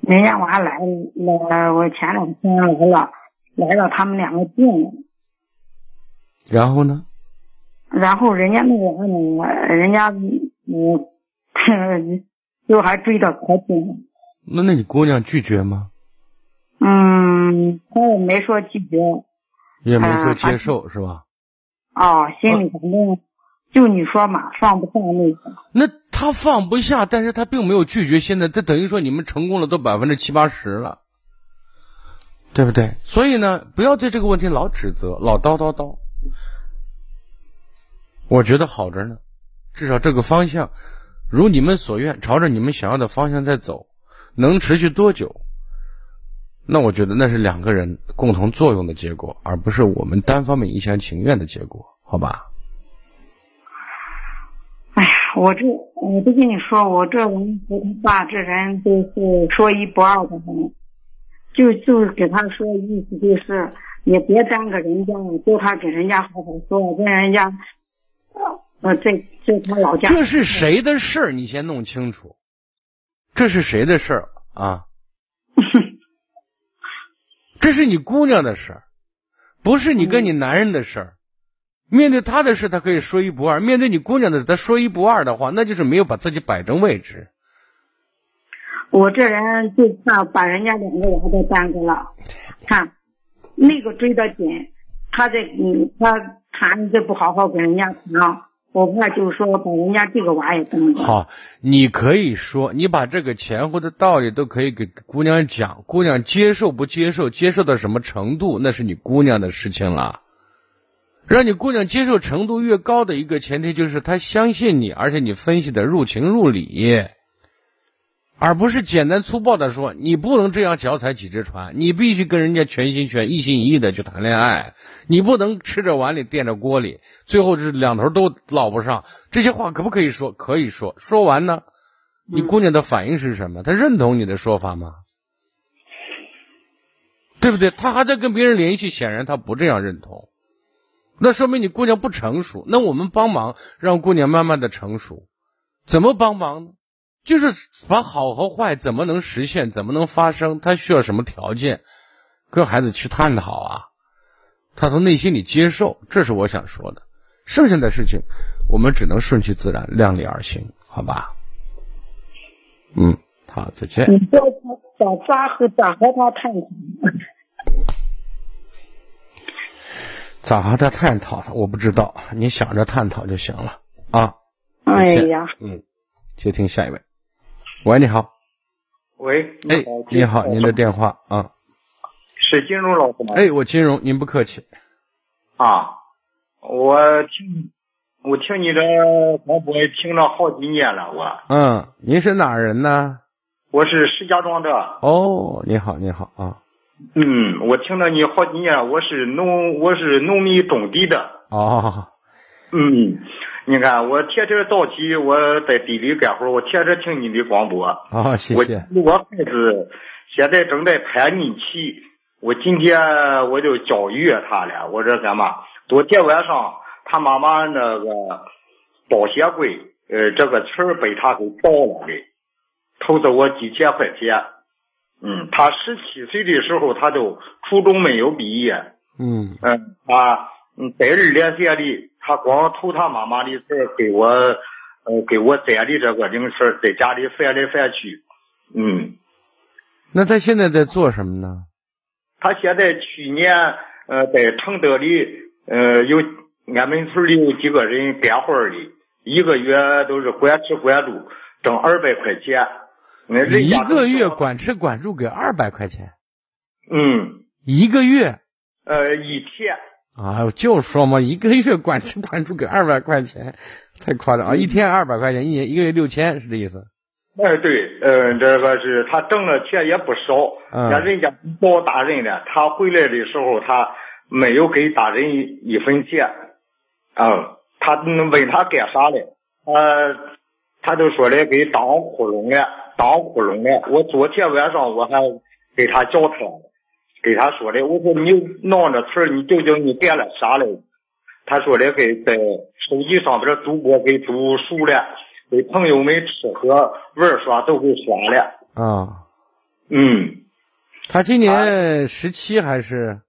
人家娃来了，我前两天来了，来了，他们两个见了。然后呢？然后人家那个娃呢，人家嗯，就还追的可紧了。那那你姑娘拒绝吗？嗯，他也没说拒绝。也没说啊接受，是吧？哦，心里反正就你说嘛，放不下那个。那他放不下，但是他并没有拒绝。现在这等于说你们成功了，都百分之七八十了，对不对？所以呢，不要对这个问题老指责，老叨叨叨。我觉得好着呢，至少这个方向如你们所愿，朝着你们想要的方向在走，能持续多久？那我觉得那是两个人共同作用的结果，而不是我们单方面一厢情愿的结果，好吧？哎呀，我这我都跟你说，我这人和他爸这人都是说一不二的人，就就给他说意思就是也别耽搁人家了，叫他给人家好好说，跟人家呃这这他老家这是谁的事儿？你先弄清楚，这是谁的事儿啊？这是你姑娘的事儿，不是你跟你男人的事儿。面对他的事，他可以说一不二；面对你姑娘的事，他说一不二的话，那就是没有把自己摆正位置。我这人就怕把人家两个娃都耽搁了。看，那个追得紧，他在嗯，他谈这不好好跟人家谈，我怕就是说把人家这个娃也耽搁。好，你可以说，你把这个前后的道理都可以给姑娘讲，姑娘接受不接受，接受到什么程度，那是你姑娘的事情了。让你姑娘接受程度越高的一个前提就是她相信你，而且你分析的入情入理。而不是简单粗暴的说，你不能这样脚踩几只船，你必须跟人家全心全一心一意的去谈恋爱，你不能吃着碗里垫着锅里，最后是两头都捞不上。这些话可不可以说？可以说。说完呢，你姑娘的反应是什么？她认同你的说法吗？对不对？她还在跟别人联系，显然她不这样认同，那说明你姑娘不成熟。那我们帮忙让姑娘慢慢的成熟，怎么帮忙呢？就是把好和坏怎么能实现，怎么能发生，他需要什么条件，跟孩子去探讨啊，他从内心里接受，这是我想说的。剩下的事情，我们只能顺其自然，量力而行，好吧？嗯，好，再见。你叫他咋咋和找和他探讨？咋和他探讨？我不知道，你想着探讨就行了啊。哎呀，嗯，接听下一位。喂，你好。喂，哎，你好，您的电话啊？是金融老师吗？哎，我金融，您不客气。啊，我听我听你的广播听了好几年了，我。嗯，您是哪人呢？我是石家庄的。哦，你好，你好啊。嗯，我听了你好几年，我是农我是农民种地的。哦。嗯。你看，我天天早起，我在地里干活，我天天听你的广播。啊，谢谢。我我孩子现在正在叛逆期，我今天我就教育他了。我说干嘛？昨天晚上他妈妈那个保险柜，呃，这个词儿被他给盗了的，偷走我几千块钱。嗯，他十七岁的时候，他就初中没有毕业。嗯嗯，他嗯在二连县里。他光偷他妈妈的钱给我，呃，给我攒的这个零食，在家里翻来翻去，嗯。那他现在在做什么呢？他现在去年，呃，在承德里，呃，有俺们村里有几个人干活的，一个月都是管吃管住，挣二百块钱。一个月管吃管住给二百块钱？嗯。一个月？呃，一天。啊，我就说嘛，一个月管吃管住给二百块钱，太夸张啊！一天二百块钱，一年一个月六千，是这意思？哎，对，嗯，这个是他挣的钱也不少，嗯人家包大人的，他回来的时候他没有给大人一分钱，嗯，他问他干啥嘞？他他就说的给当窟窿了，当窟窿了。我昨天晚上我还给他叫他。给他说的，我说你闹着词儿，你究竟你干了啥嘞？他说的给在手机上边赌博给赌输了，给朋友们吃喝玩耍都给耍了。啊，嗯，他今年十七还是？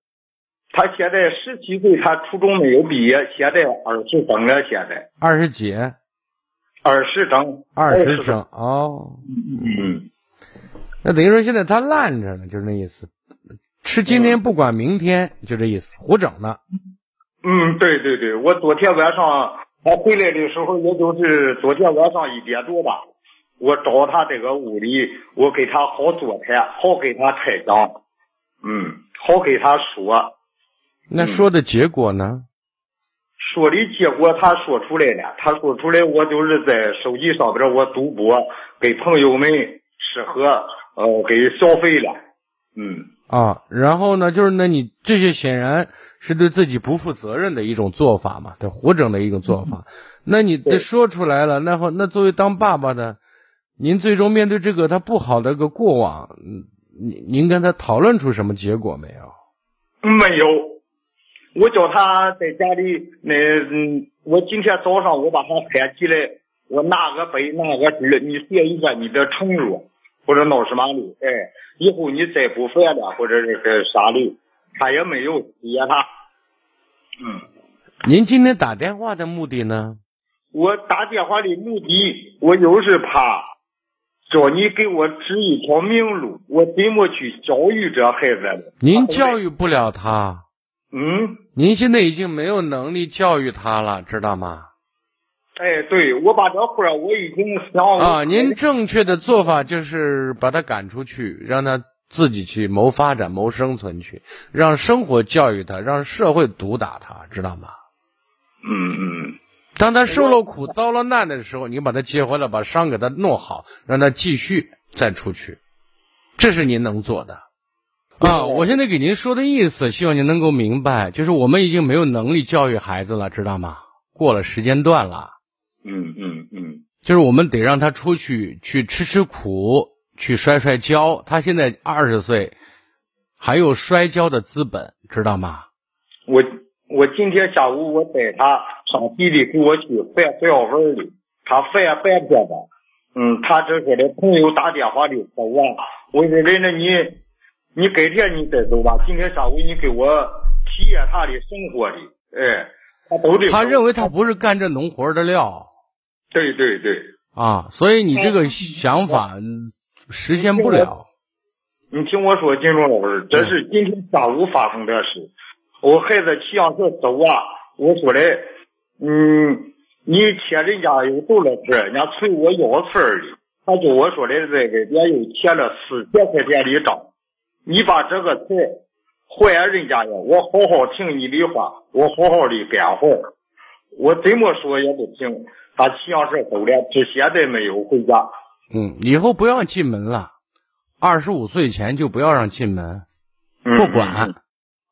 他现在十七岁，他初中没有毕业，现在二十整了，现在二十几？二十整，二十整哦。嗯，那等于说现在他烂着呢，就是那意思。吃今天不管明天，就这意思，胡整呢。嗯，对对对，我昨天晚上他回来的时候，也就是昨天晚上一点多吧，我找他这个屋里，我给他好座谈，好给他开讲，嗯，好给他说。那说的结果呢？说的结果他说出来了，他说出来，我就是在手机上边我赌博，给朋友们吃喝，呃，给消费了，嗯。啊，然后呢，就是那你这些显然是对自己不负责任的一种做法嘛，对，胡整的一种做法。那你说出来了，那后那作为当爸爸的，您最终面对这个他不好的个过往，您您跟他讨论出什么结果没有？没有，我叫他在家里那嗯，我今天早上我把他喊起来，我拿个杯拿个纸，你写一下你的承诺。或者闹什么的，哎，以后你再不犯了，或者是个啥的，他也没有接他，嗯。您今天打电话的目的呢？我打电话的目的，我就是怕叫你给我指一条明路，我怎么去教育这孩子？您教育不了他。嗯。您现在已经没有能力教育他了，知道吗？哎，对，我把这活我已经想啊。您正确的做法就是把他赶出去，让他自己去谋发展、谋生存去，让生活教育他，让社会毒打他，知道吗？嗯嗯。当他受了苦、遭了难的时候，你把他接回来，把伤给他弄好，让他继续再出去，这是您能做的啊！我现在给您说的意思，希望您能够明白，就是我们已经没有能力教育孩子了，知道吗？过了时间段了。嗯嗯嗯，就是我们得让他出去去吃吃苦，去摔摔跤。他现在二十岁，还有摔跤的资本，知道吗？我。我今天下午我带他上地里给我去办小文的，他办办这个，嗯，他这说的朋友打电话的说我，我说人家你你改天你再走吧，今天下午你给我体验他的生活的，哎，他都得。他认为他不是干这农活的料。对对对。啊，所以你这个想法实现不了。你听我说，金忠老师，这是今天下午发生的事。我孩子骑上车走啊，我说的，嗯，你欠人家有多少钱？人家催我要钱的，他就我说的这个，人家又欠了四千块钱的账，你把这个钱还人家呀！我好好听你的话，我好好的干活，我怎么说也不行。他骑上车走了，至现在没有回家。嗯，以后不要进门了，二十五岁前就不要让进门，不管，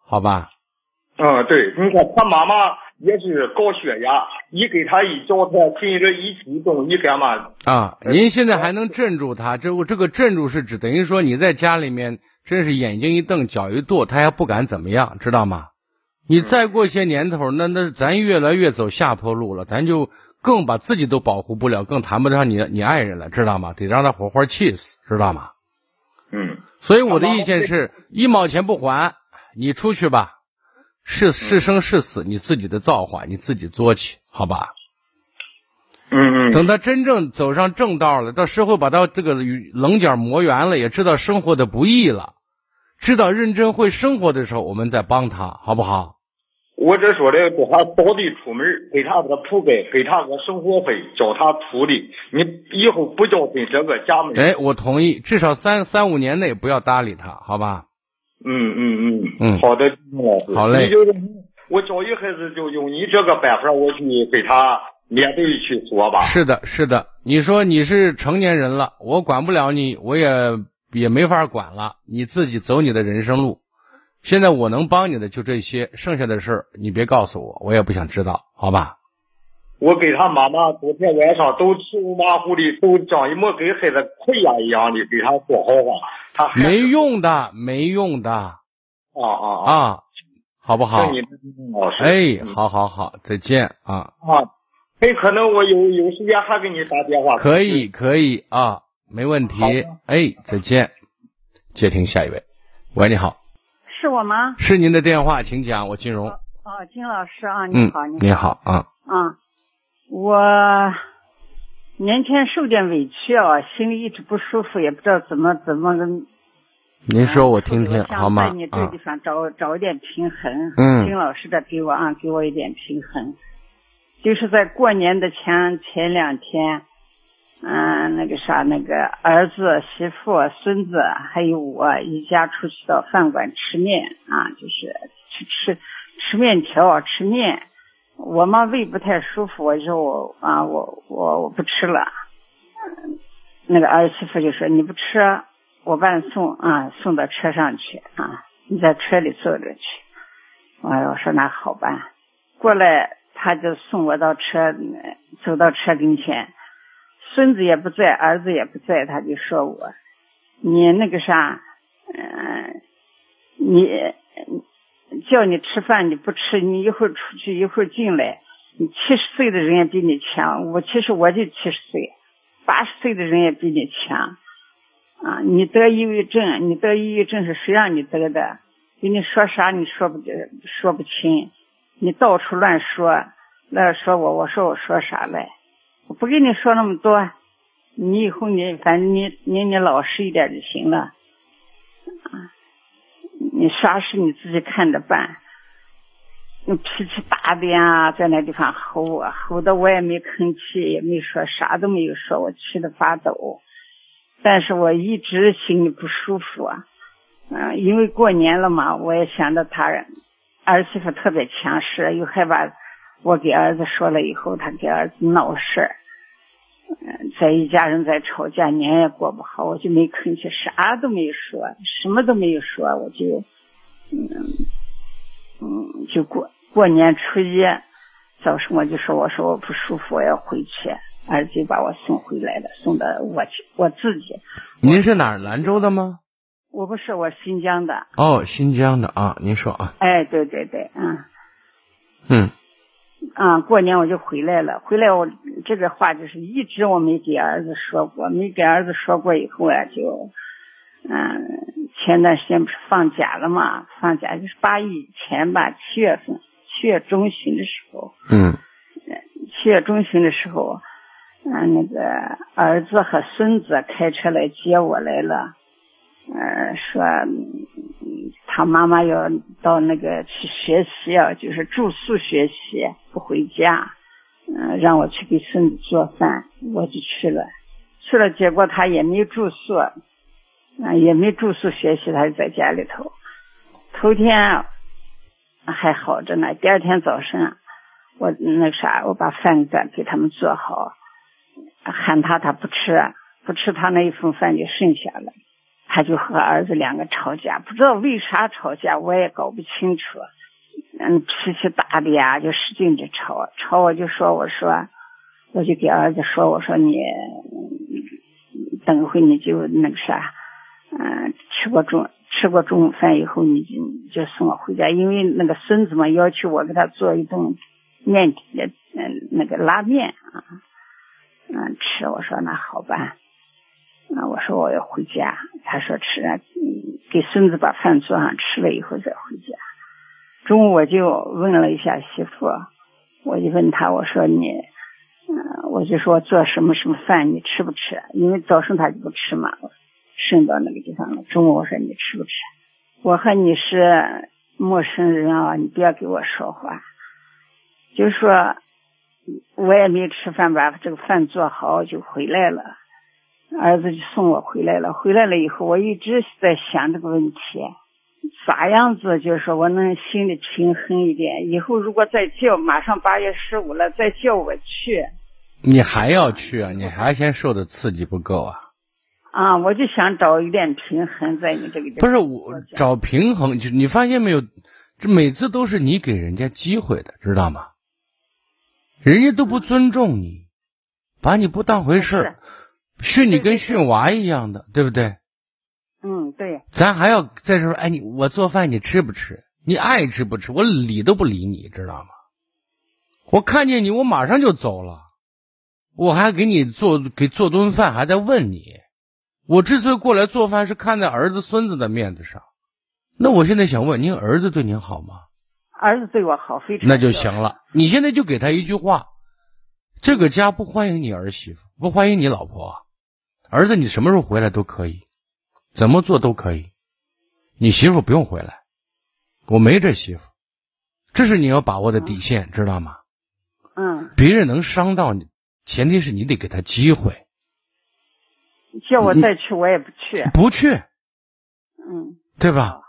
好吧？嗯，对，你看他妈妈也是高血压，你给他一脚，他跟着一激动，你干嘛？啊，您现在还能镇住他？这这个镇住是指等于说你在家里面真是眼睛一瞪，脚一跺，他还不敢怎么样，知道吗？你再过些年头，那那咱越来越走下坡路了，咱就更把自己都保护不了，更谈不上你你爱人了，知道吗？得让他活活气死，知道吗？嗯。所以我的意见是一毛钱不还，你出去吧。是是生是死，你自己的造化，你自己作去，好吧？嗯嗯。等他真正走上正道了，到时候把他这个棱角磨圆了，也知道生活的不易了，知道认真会生活的时候，我们再帮他，好不好？我这说的，给他早地出门，给他个铺盖，给他个生活费，教他土的。你以后不叫进这个家门。哎，我同意，至少三三五年内不要搭理他，好吧？嗯嗯嗯嗯，好的，老师，好嘞。你就我教育孩子就用你这个办法，我去给他面对去做吧。是的，是的。你说你是成年人了，我管不了你，我也也没法管了。你自己走你的人生路。现在我能帮你的就这些，剩下的事儿你别告诉我，我也不想知道，好吧？我给他妈妈昨天晚上都吃马虎的，都像一模跟孩子亏呀一样的给他说好话。他没用的，没用的，啊啊啊，好不好？哎，好好好，再见啊啊！很可能我有有时间还给你打电话。可以可以啊，没问题。哎，再见。接听下一位，喂，你好。是我吗？是您的电话，请讲。我金荣。哦，金老师啊，你好，你好啊。啊，我。年前受点委屈啊，心里一直不舒服，也不知道怎么怎么跟。您说我听听好吗？在你这地方找找一点平衡。嗯。金老师的给我啊，给我一点平衡。就是在过年的前前两天，嗯，那个啥，那个儿子、媳妇、孙子还有我一家出去到饭馆吃面啊，就是去吃吃面条，吃面。我妈胃不太舒服，我说我啊，我我我不吃了。那个儿媳妇就说你不吃，我把你送啊送到车上去啊，你在车里坐着去。哎，我说那好吧。过来他就送我到车，走到车跟前，孙子也不在，儿子也不在，他就说我，你那个啥，嗯，你。叫你吃饭你不吃，你一会儿出去一会儿进来，你七十岁的人也比你强。我其实我就七十岁，八十岁的人也比你强。啊，你得抑郁症，你得抑郁症是谁让你得的？给你说啥你说不说不清。你到处乱说，乱说我，我说我说啥嘞？我不跟你说那么多，你以后你反正你你你老实一点就行了，你啥事你自己看着办。你脾气大的呀，在那地方吼我，吼的我也没吭气，也没说啥都没有说，我气得发抖。但是我一直心里不舒服啊，嗯，因为过年了嘛，我也想着他儿媳妇特别强势，又害怕我给儿子说了以后，他给儿子闹事儿，嗯，在一家人在吵架，年也过不好，我就没吭气，啥都没说，什么都没有说，我就，嗯，嗯，就过。过年初一早上我就说我说我不舒服我要回去，儿子就把我送回来了，送到我去我自己。您是哪儿？兰州的吗？我不是，我新疆的。哦，新疆的啊，您说啊。哎，对对对，嗯。嗯。啊，过年我就回来了，回来我这个话就是一直我没给儿子说过，没给儿子说过以后啊，就嗯，前段时间不是放假了嘛，放假就是八月以前吧，七月份。七月中旬的时候，嗯，七月中旬的时候，嗯，那个儿子和孙子开车来接我来了，呃，说他妈妈要到那个去学习啊，就是住宿学习，不回家，嗯，让我去给孙子做饭，我就去了，去了，结果他也没住宿，啊，也没住宿学习，他就在家里头，头天。还好着呢。第二天早上，我那啥，我把饭给给他们做好，喊他，他不吃，不吃他那一份饭就剩下了。他就和儿子两个吵架，不知道为啥吵架，我也搞不清楚。嗯，脾气大的呀，就使劲的吵，吵我就说，我说，我就给儿子说，我说你等会你就那个啥，嗯，吃过中。吃过中午饭以后，你就就送我回家，因为那个孙子嘛要求我给他做一顿面嗯那个拉面啊，嗯吃，我说那好吧，啊我说我要回家，他说吃，给孙子把饭做上吃了以后再回家。中午我就问了一下媳妇，我就问他我说你，嗯我就说做什么什么饭你吃不吃？因为早上他就不吃嘛。剩到那个地方了。中午我说你吃不吃？我和你是陌生人啊，你不要给我说话。就说我也没吃饭，把这个饭做好就回来了。儿子就送我回来了。回来了以后，我一直在想这个问题，咋样子就是说我能心里平衡一点？以后如果再叫，马上八月十五了，再叫我去，你还要去啊？你还嫌受的刺激不够啊？啊，我就想找一点平衡在你这个地方。不是我找平衡，就你发现没有，这每次都是你给人家机会的，知道吗？人家都不尊重你，把你不当回事儿，训你跟训娃一样的，对不对？嗯，对。咱还要在这说，哎，你我做饭你吃不吃？你爱吃不吃？我理都不理你，知道吗？我看见你，我马上就走了，我还给你做给做顿饭，还在问你。我之所以过来做饭，是看在儿子孙子的面子上。那我现在想问您，儿子对您好吗？儿子对我好，非常。那就行了。你现在就给他一句话：这个家不欢迎你儿媳妇，不欢迎你老婆。儿子，你什么时候回来都可以，怎么做都可以。你媳妇不用回来，我没这媳妇。这是你要把握的底线，知道吗？嗯。别人能伤到你，前提是你得给他机会。叫我再去，我也不去。不去，嗯，对吧？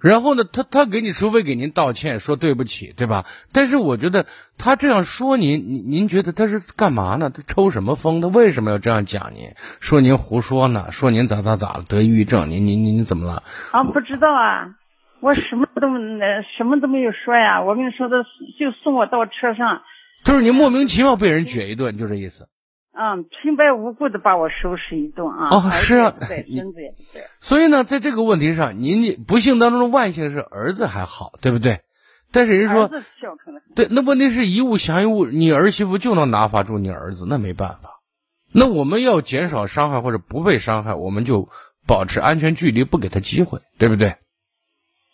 然后呢，他他给你，除非给您道歉，说对不起，对吧？但是我觉得他这样说您，您您觉得他是干嘛呢？他抽什么风？他为什么要这样讲您？说您胡说呢？说您咋咋咋了？得抑郁症？您您您怎么了？啊，不知道啊，我什么都没什么都没有说呀。我跟你说的，就送我到车上，就是你莫名其妙被人撅一顿，就这意思。嗯，平白无故的把我收拾一顿啊！哦，是啊，对，孙子也不对。所以呢，在这个问题上，您不幸当中的万幸是儿子还好，对不对？但是人说，对，那问题是一物降一物，你儿媳妇就能拿法住你儿子，那没办法。那我们要减少伤害或者不被伤害，我们就保持安全距离，不给他机会，对不对？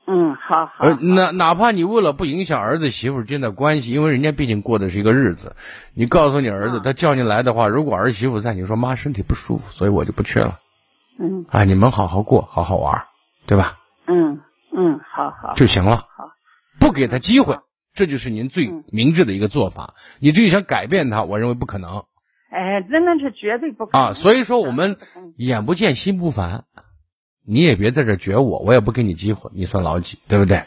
嗯，好好。呃，哪哪怕你为了不影响儿子媳妇之间的关系，因为人家毕竟过的是一个日子，你告诉你儿子，他叫你来的话，如果儿媳妇在，你说妈身体不舒服，所以我就不去了。嗯。啊，你们好好过，好好玩，对吧？嗯嗯，好好就行了。好，不给他机会，这就是您最明智的一个做法。你至于想改变他，我认为不可能。哎，真的是绝对不可能啊！所以说我们眼不见心不烦，你也别在这撅我，我也不给你机会，你算老几，对不对？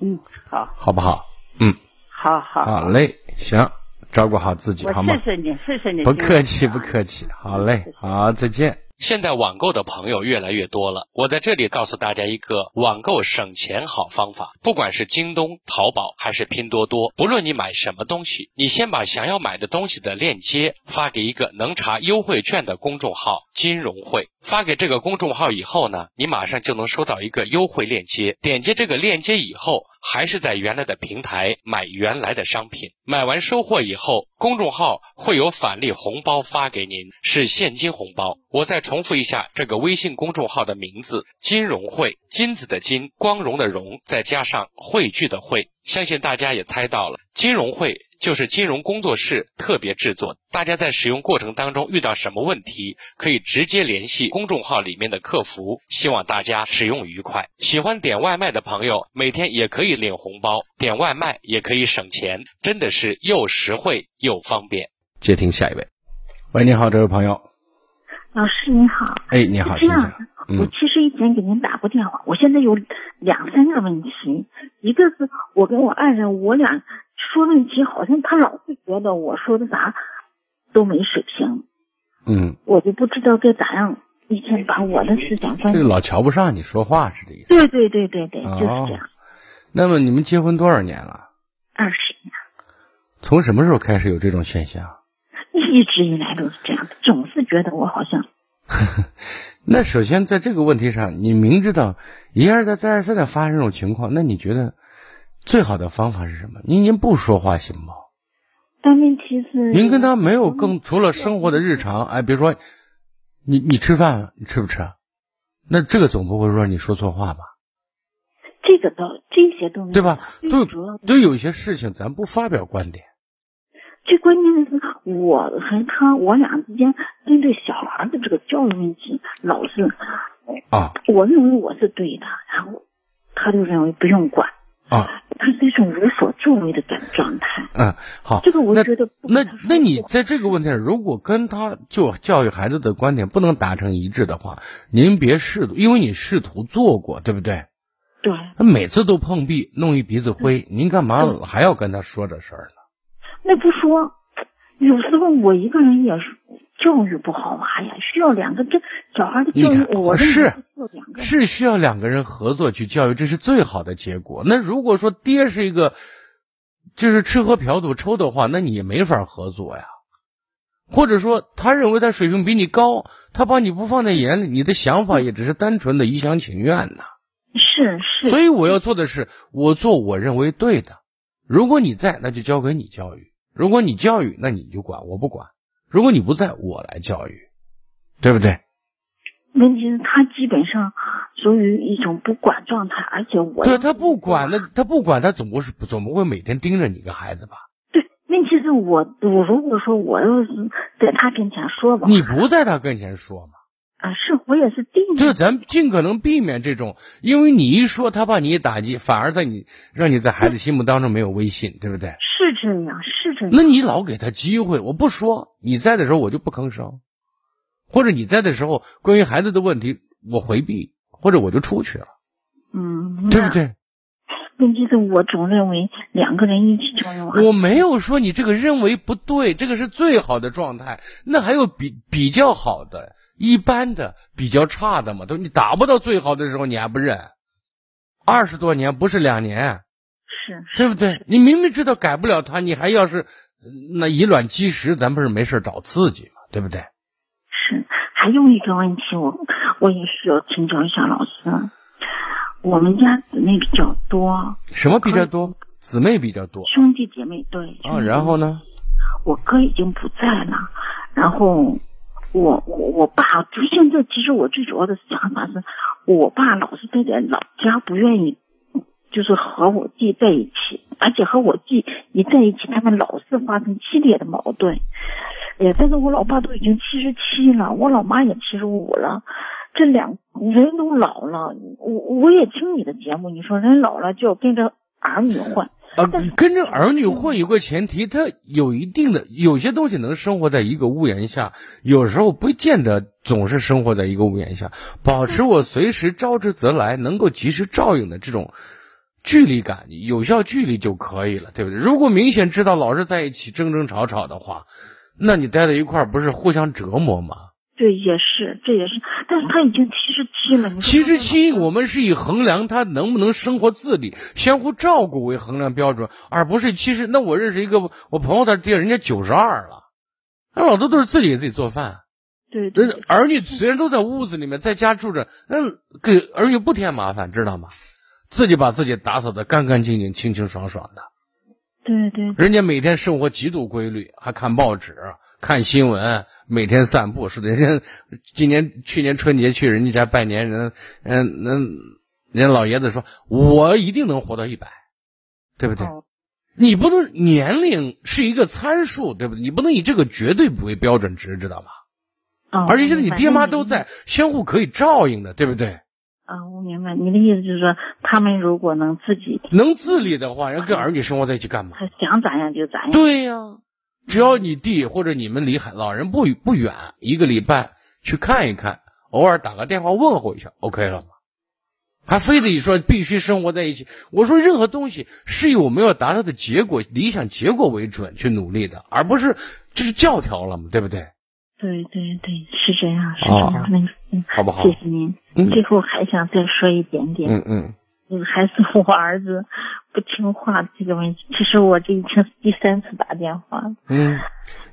嗯，好，好不好？嗯，好好好嘞，行，照顾好自己，好吗？谢谢你，谢谢你，不客气，不客气，好嘞，好，再见。现在网购的朋友越来越多了，我在这里告诉大家一个网购省钱好方法。不管是京东、淘宝还是拼多多，不论你买什么东西，你先把想要买的东西的链接发给一个能查优惠券的公众号“金融汇”。发给这个公众号以后呢，你马上就能收到一个优惠链接。点击这个链接以后，还是在原来的平台买原来的商品。买完收货以后，公众号会有返利红包发给您，是现金红包。我再重复一下这个微信公众号的名字：金融汇，金子的金，光荣的荣，再加上汇聚的汇。相信大家也猜到了，金融会就是金融工作室特别制作。大家在使用过程当中遇到什么问题，可以直接联系公众号里面的客服。希望大家使用愉快。喜欢点外卖的朋友，每天也可以领红包，点外卖也可以省钱，真的是又实惠又方便。接听下一位，喂，你好，这位朋友。老师你好，哎，你好，这样，嗯、我其实以前给您打过电话，我现在有两三个问题，一个是我跟我爱人，我俩说问题，好像他老是觉得我说的啥都没水平，嗯，我就不知道该咋样，一天把我的思想分。这老瞧不上你说话是这意思？对对对对对，哦、就是这样。那么你们结婚多少年了？二十年。从什么时候开始有这种现象？一直以来都是这样，总是觉得我好像。那首先在这个问题上，你明知道一而再再而三的发生这种情况，那你觉得最好的方法是什么？您您不说话行吗？但问题是，您跟他没有更除了生活的日常，哎，比如说你你吃饭你吃不吃？那这个总不会说你说错话吧？这个倒这些都没对吧？对主要对，有些事情咱不发表观点。最关键的是，我和他，我俩之间针对小孩的这个教育问题，老是啊，我认为我是对的，然后他就认为不用管啊，他是一种无所作为的状状态。嗯，好，这个我觉得那那你在这个问题上，如果跟他就教育孩子的观点不能达成一致的话，您别试图，因为你试图做过，对不对？对。他每次都碰壁，弄一鼻子灰，您干嘛还要跟他说这事儿呢？那不说，有时候我一个人也是教育不好娃呀，需要两个这小孩的教育，我是两个是需要两个人合作去教育，这是最好的结果。那如果说爹是一个就是吃喝嫖赌抽的话，那你也没法合作呀。或者说他认为他水平比你高，他把你不放在眼里，你的想法也只是单纯的一厢情愿呐。是是。所以我要做的是，我做我认为对的。如果你在，那就交给你教育。如果你教育，那你就管，我不管。如果你不在，我来教育，对不对？问题是，他基本上属于一种不管状态，而且我对他不管，那他不管，他总不是总不会每天盯着你个孩子吧？对，问题是我我如果说我要是在他跟前说吧，你不在他跟前说吗？啊，是我也是定。就咱尽可能避免这种，因为你一说，他把你打击，反而在你让你在孩子心目当中没有威信，对不对？是这样，是这样。那你老给他机会，我不说，你在的时候我就不吭声，或者你在的时候，关于孩子的问题我回避，或者我就出去了，嗯，对不对？问题是我总认为两个人一起教育。我没有说你这个认为不对，这个是最好的状态，那还有比比较好的。一般的比较差的嘛，都你达不到最好的时候，你还不认？二十多年不是两年，是对不对？你明明知道改不了他，你还要是那以卵击石，咱不是没事找刺激嘛，对不对？是，还有一个问题，我我也需要请教一下老师。我们家姊妹比较多，什么比较多？姊妹比较多，兄弟姐妹对。啊，然后呢？我哥已经不在了，然后。我我我爸就现在，其实我最主要的想法是，我爸老是待在老家，不愿意就是和我弟在一起，而且和我弟一在一起，他们老是发生激烈的矛盾。哎呀，但是我老爸都已经七十七了，我老妈也七十五了，这两人都老了。我我也听你的节目，你说人老了就要跟着儿女混。啊，跟着儿女混有个前提，他有一定的有些东西能生活在一个屋檐下，有时候不见得总是生活在一个屋檐下。保持我随时招之则来，能够及时照应的这种距离感，有效距离就可以了，对不对？如果明显知道老是在一起争争吵吵的话，那你待在一块儿不是互相折磨吗？对，也是，这也是，但是他已经七十七了。七十七，我们是以衡量他能不能生活自理、相互照顾为衡量标准，而不是七十。那我认识一个我朋友他爹，人家九十二了，那老多都是自己给自己做饭。对，对儿女虽然都在屋子里面，在家住着，那给儿女不添麻烦，知道吗？自己把自己打扫的干干净净、清清爽爽的。对对。人家每天生活极度规律，还看报纸。看新闻，每天散步，是的。人家今年去年春节去人家家拜年，人嗯，那人家老爷子说，我一定能活到一百，对不对？你不能年龄是一个参数，对不对？你不能以这个绝对不为标准值，知道吗？啊。而且现在你爹妈都在，相互可以照应的，对不对？啊，我明白你的意思，就是说他们如果能自己能自理的话，要跟儿女生活在一起干嘛？他想咋样就咋样。对呀。只要你弟或者你们离海老人不不远，一个礼拜去看一看，偶尔打个电话问候一下，OK 了吗？还非得说必须生活在一起？我说任何东西是以我们要达到的结果、理想结果为准去努力的，而不是这是教条了嘛，对不对？对对对，是这样，是这样。嗯，好不好？谢谢您。最后还想再说一点点。嗯嗯。嗯还是 我儿子不听话这个问题，其实我这已经是第三次打电话。嗯，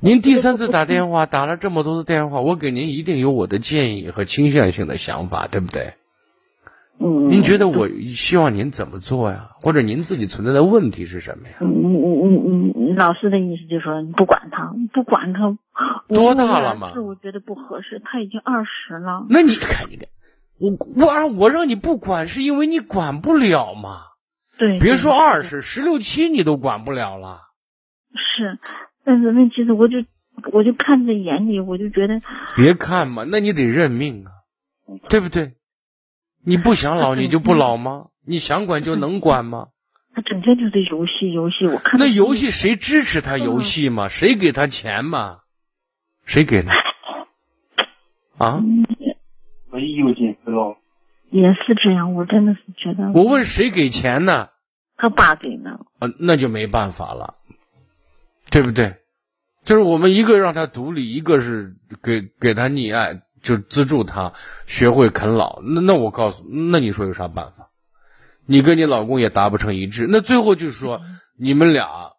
您第三次打电话，打了这么多次电话，我给您一定有我的建议和倾向性的想法，对不对？嗯。您觉得我希望您怎么做呀？或者您自己存在的问题是什么呀？嗯嗯嗯嗯嗯，老师的意思就是说你不管他，不管他。多大了嘛？是我觉得不合适，他已经二十了。那你看你的。我我让我让你不管，是因为你管不了嘛？对，别说二十，十六七你都管不了了。是，但是问题是，我就我就看在眼里，我就觉得。别看嘛，那你得认命啊，对不对？你不想老，你就不老吗？你想管就能管吗？他整天就是游戏游戏，我看。那游戏谁支持他游戏嘛？谁给他钱嘛？谁给的？啊？我有点知道，也是这样，我真的是觉得。我问谁给钱呢？他爸给的。啊，那就没办法了，对不对？就是我们一个让他独立，一个是给给他溺爱，就资助他学会啃老。那那我告诉，那你说有啥办法？你跟你老公也达不成一致，那最后就是说你们俩，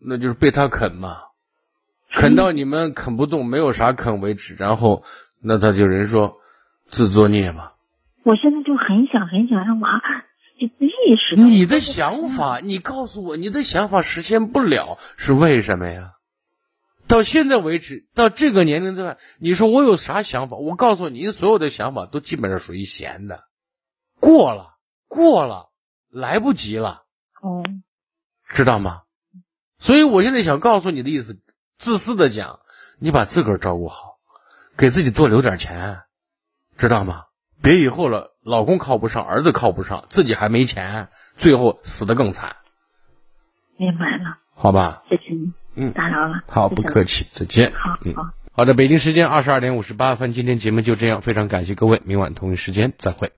那就是被他啃嘛，啃到你们啃不动，没有啥啃为止，然后那他就人说。自作孽嘛！我现在就很想很想让娃意识到你的想法，你告诉我你的想法实现不了是为什么呀？到现在为止，到这个年龄段，你说我有啥想法？我告诉你，所有的想法都基本上属于闲的，过了，过了，来不及了。哦，知道吗？所以我现在想告诉你的意思，自私的讲，你把自个儿照顾好，给自己多留点钱。知道吗？别以后了，老公靠不上，儿子靠不上，自己还没钱，最后死的更惨。明白了，好吧，谢谢你，嗯，打扰了，好，不客气，再见。好，好，好的，北京时间二十二点五十八分，今天节目就这样，非常感谢各位，明晚同一时间再会。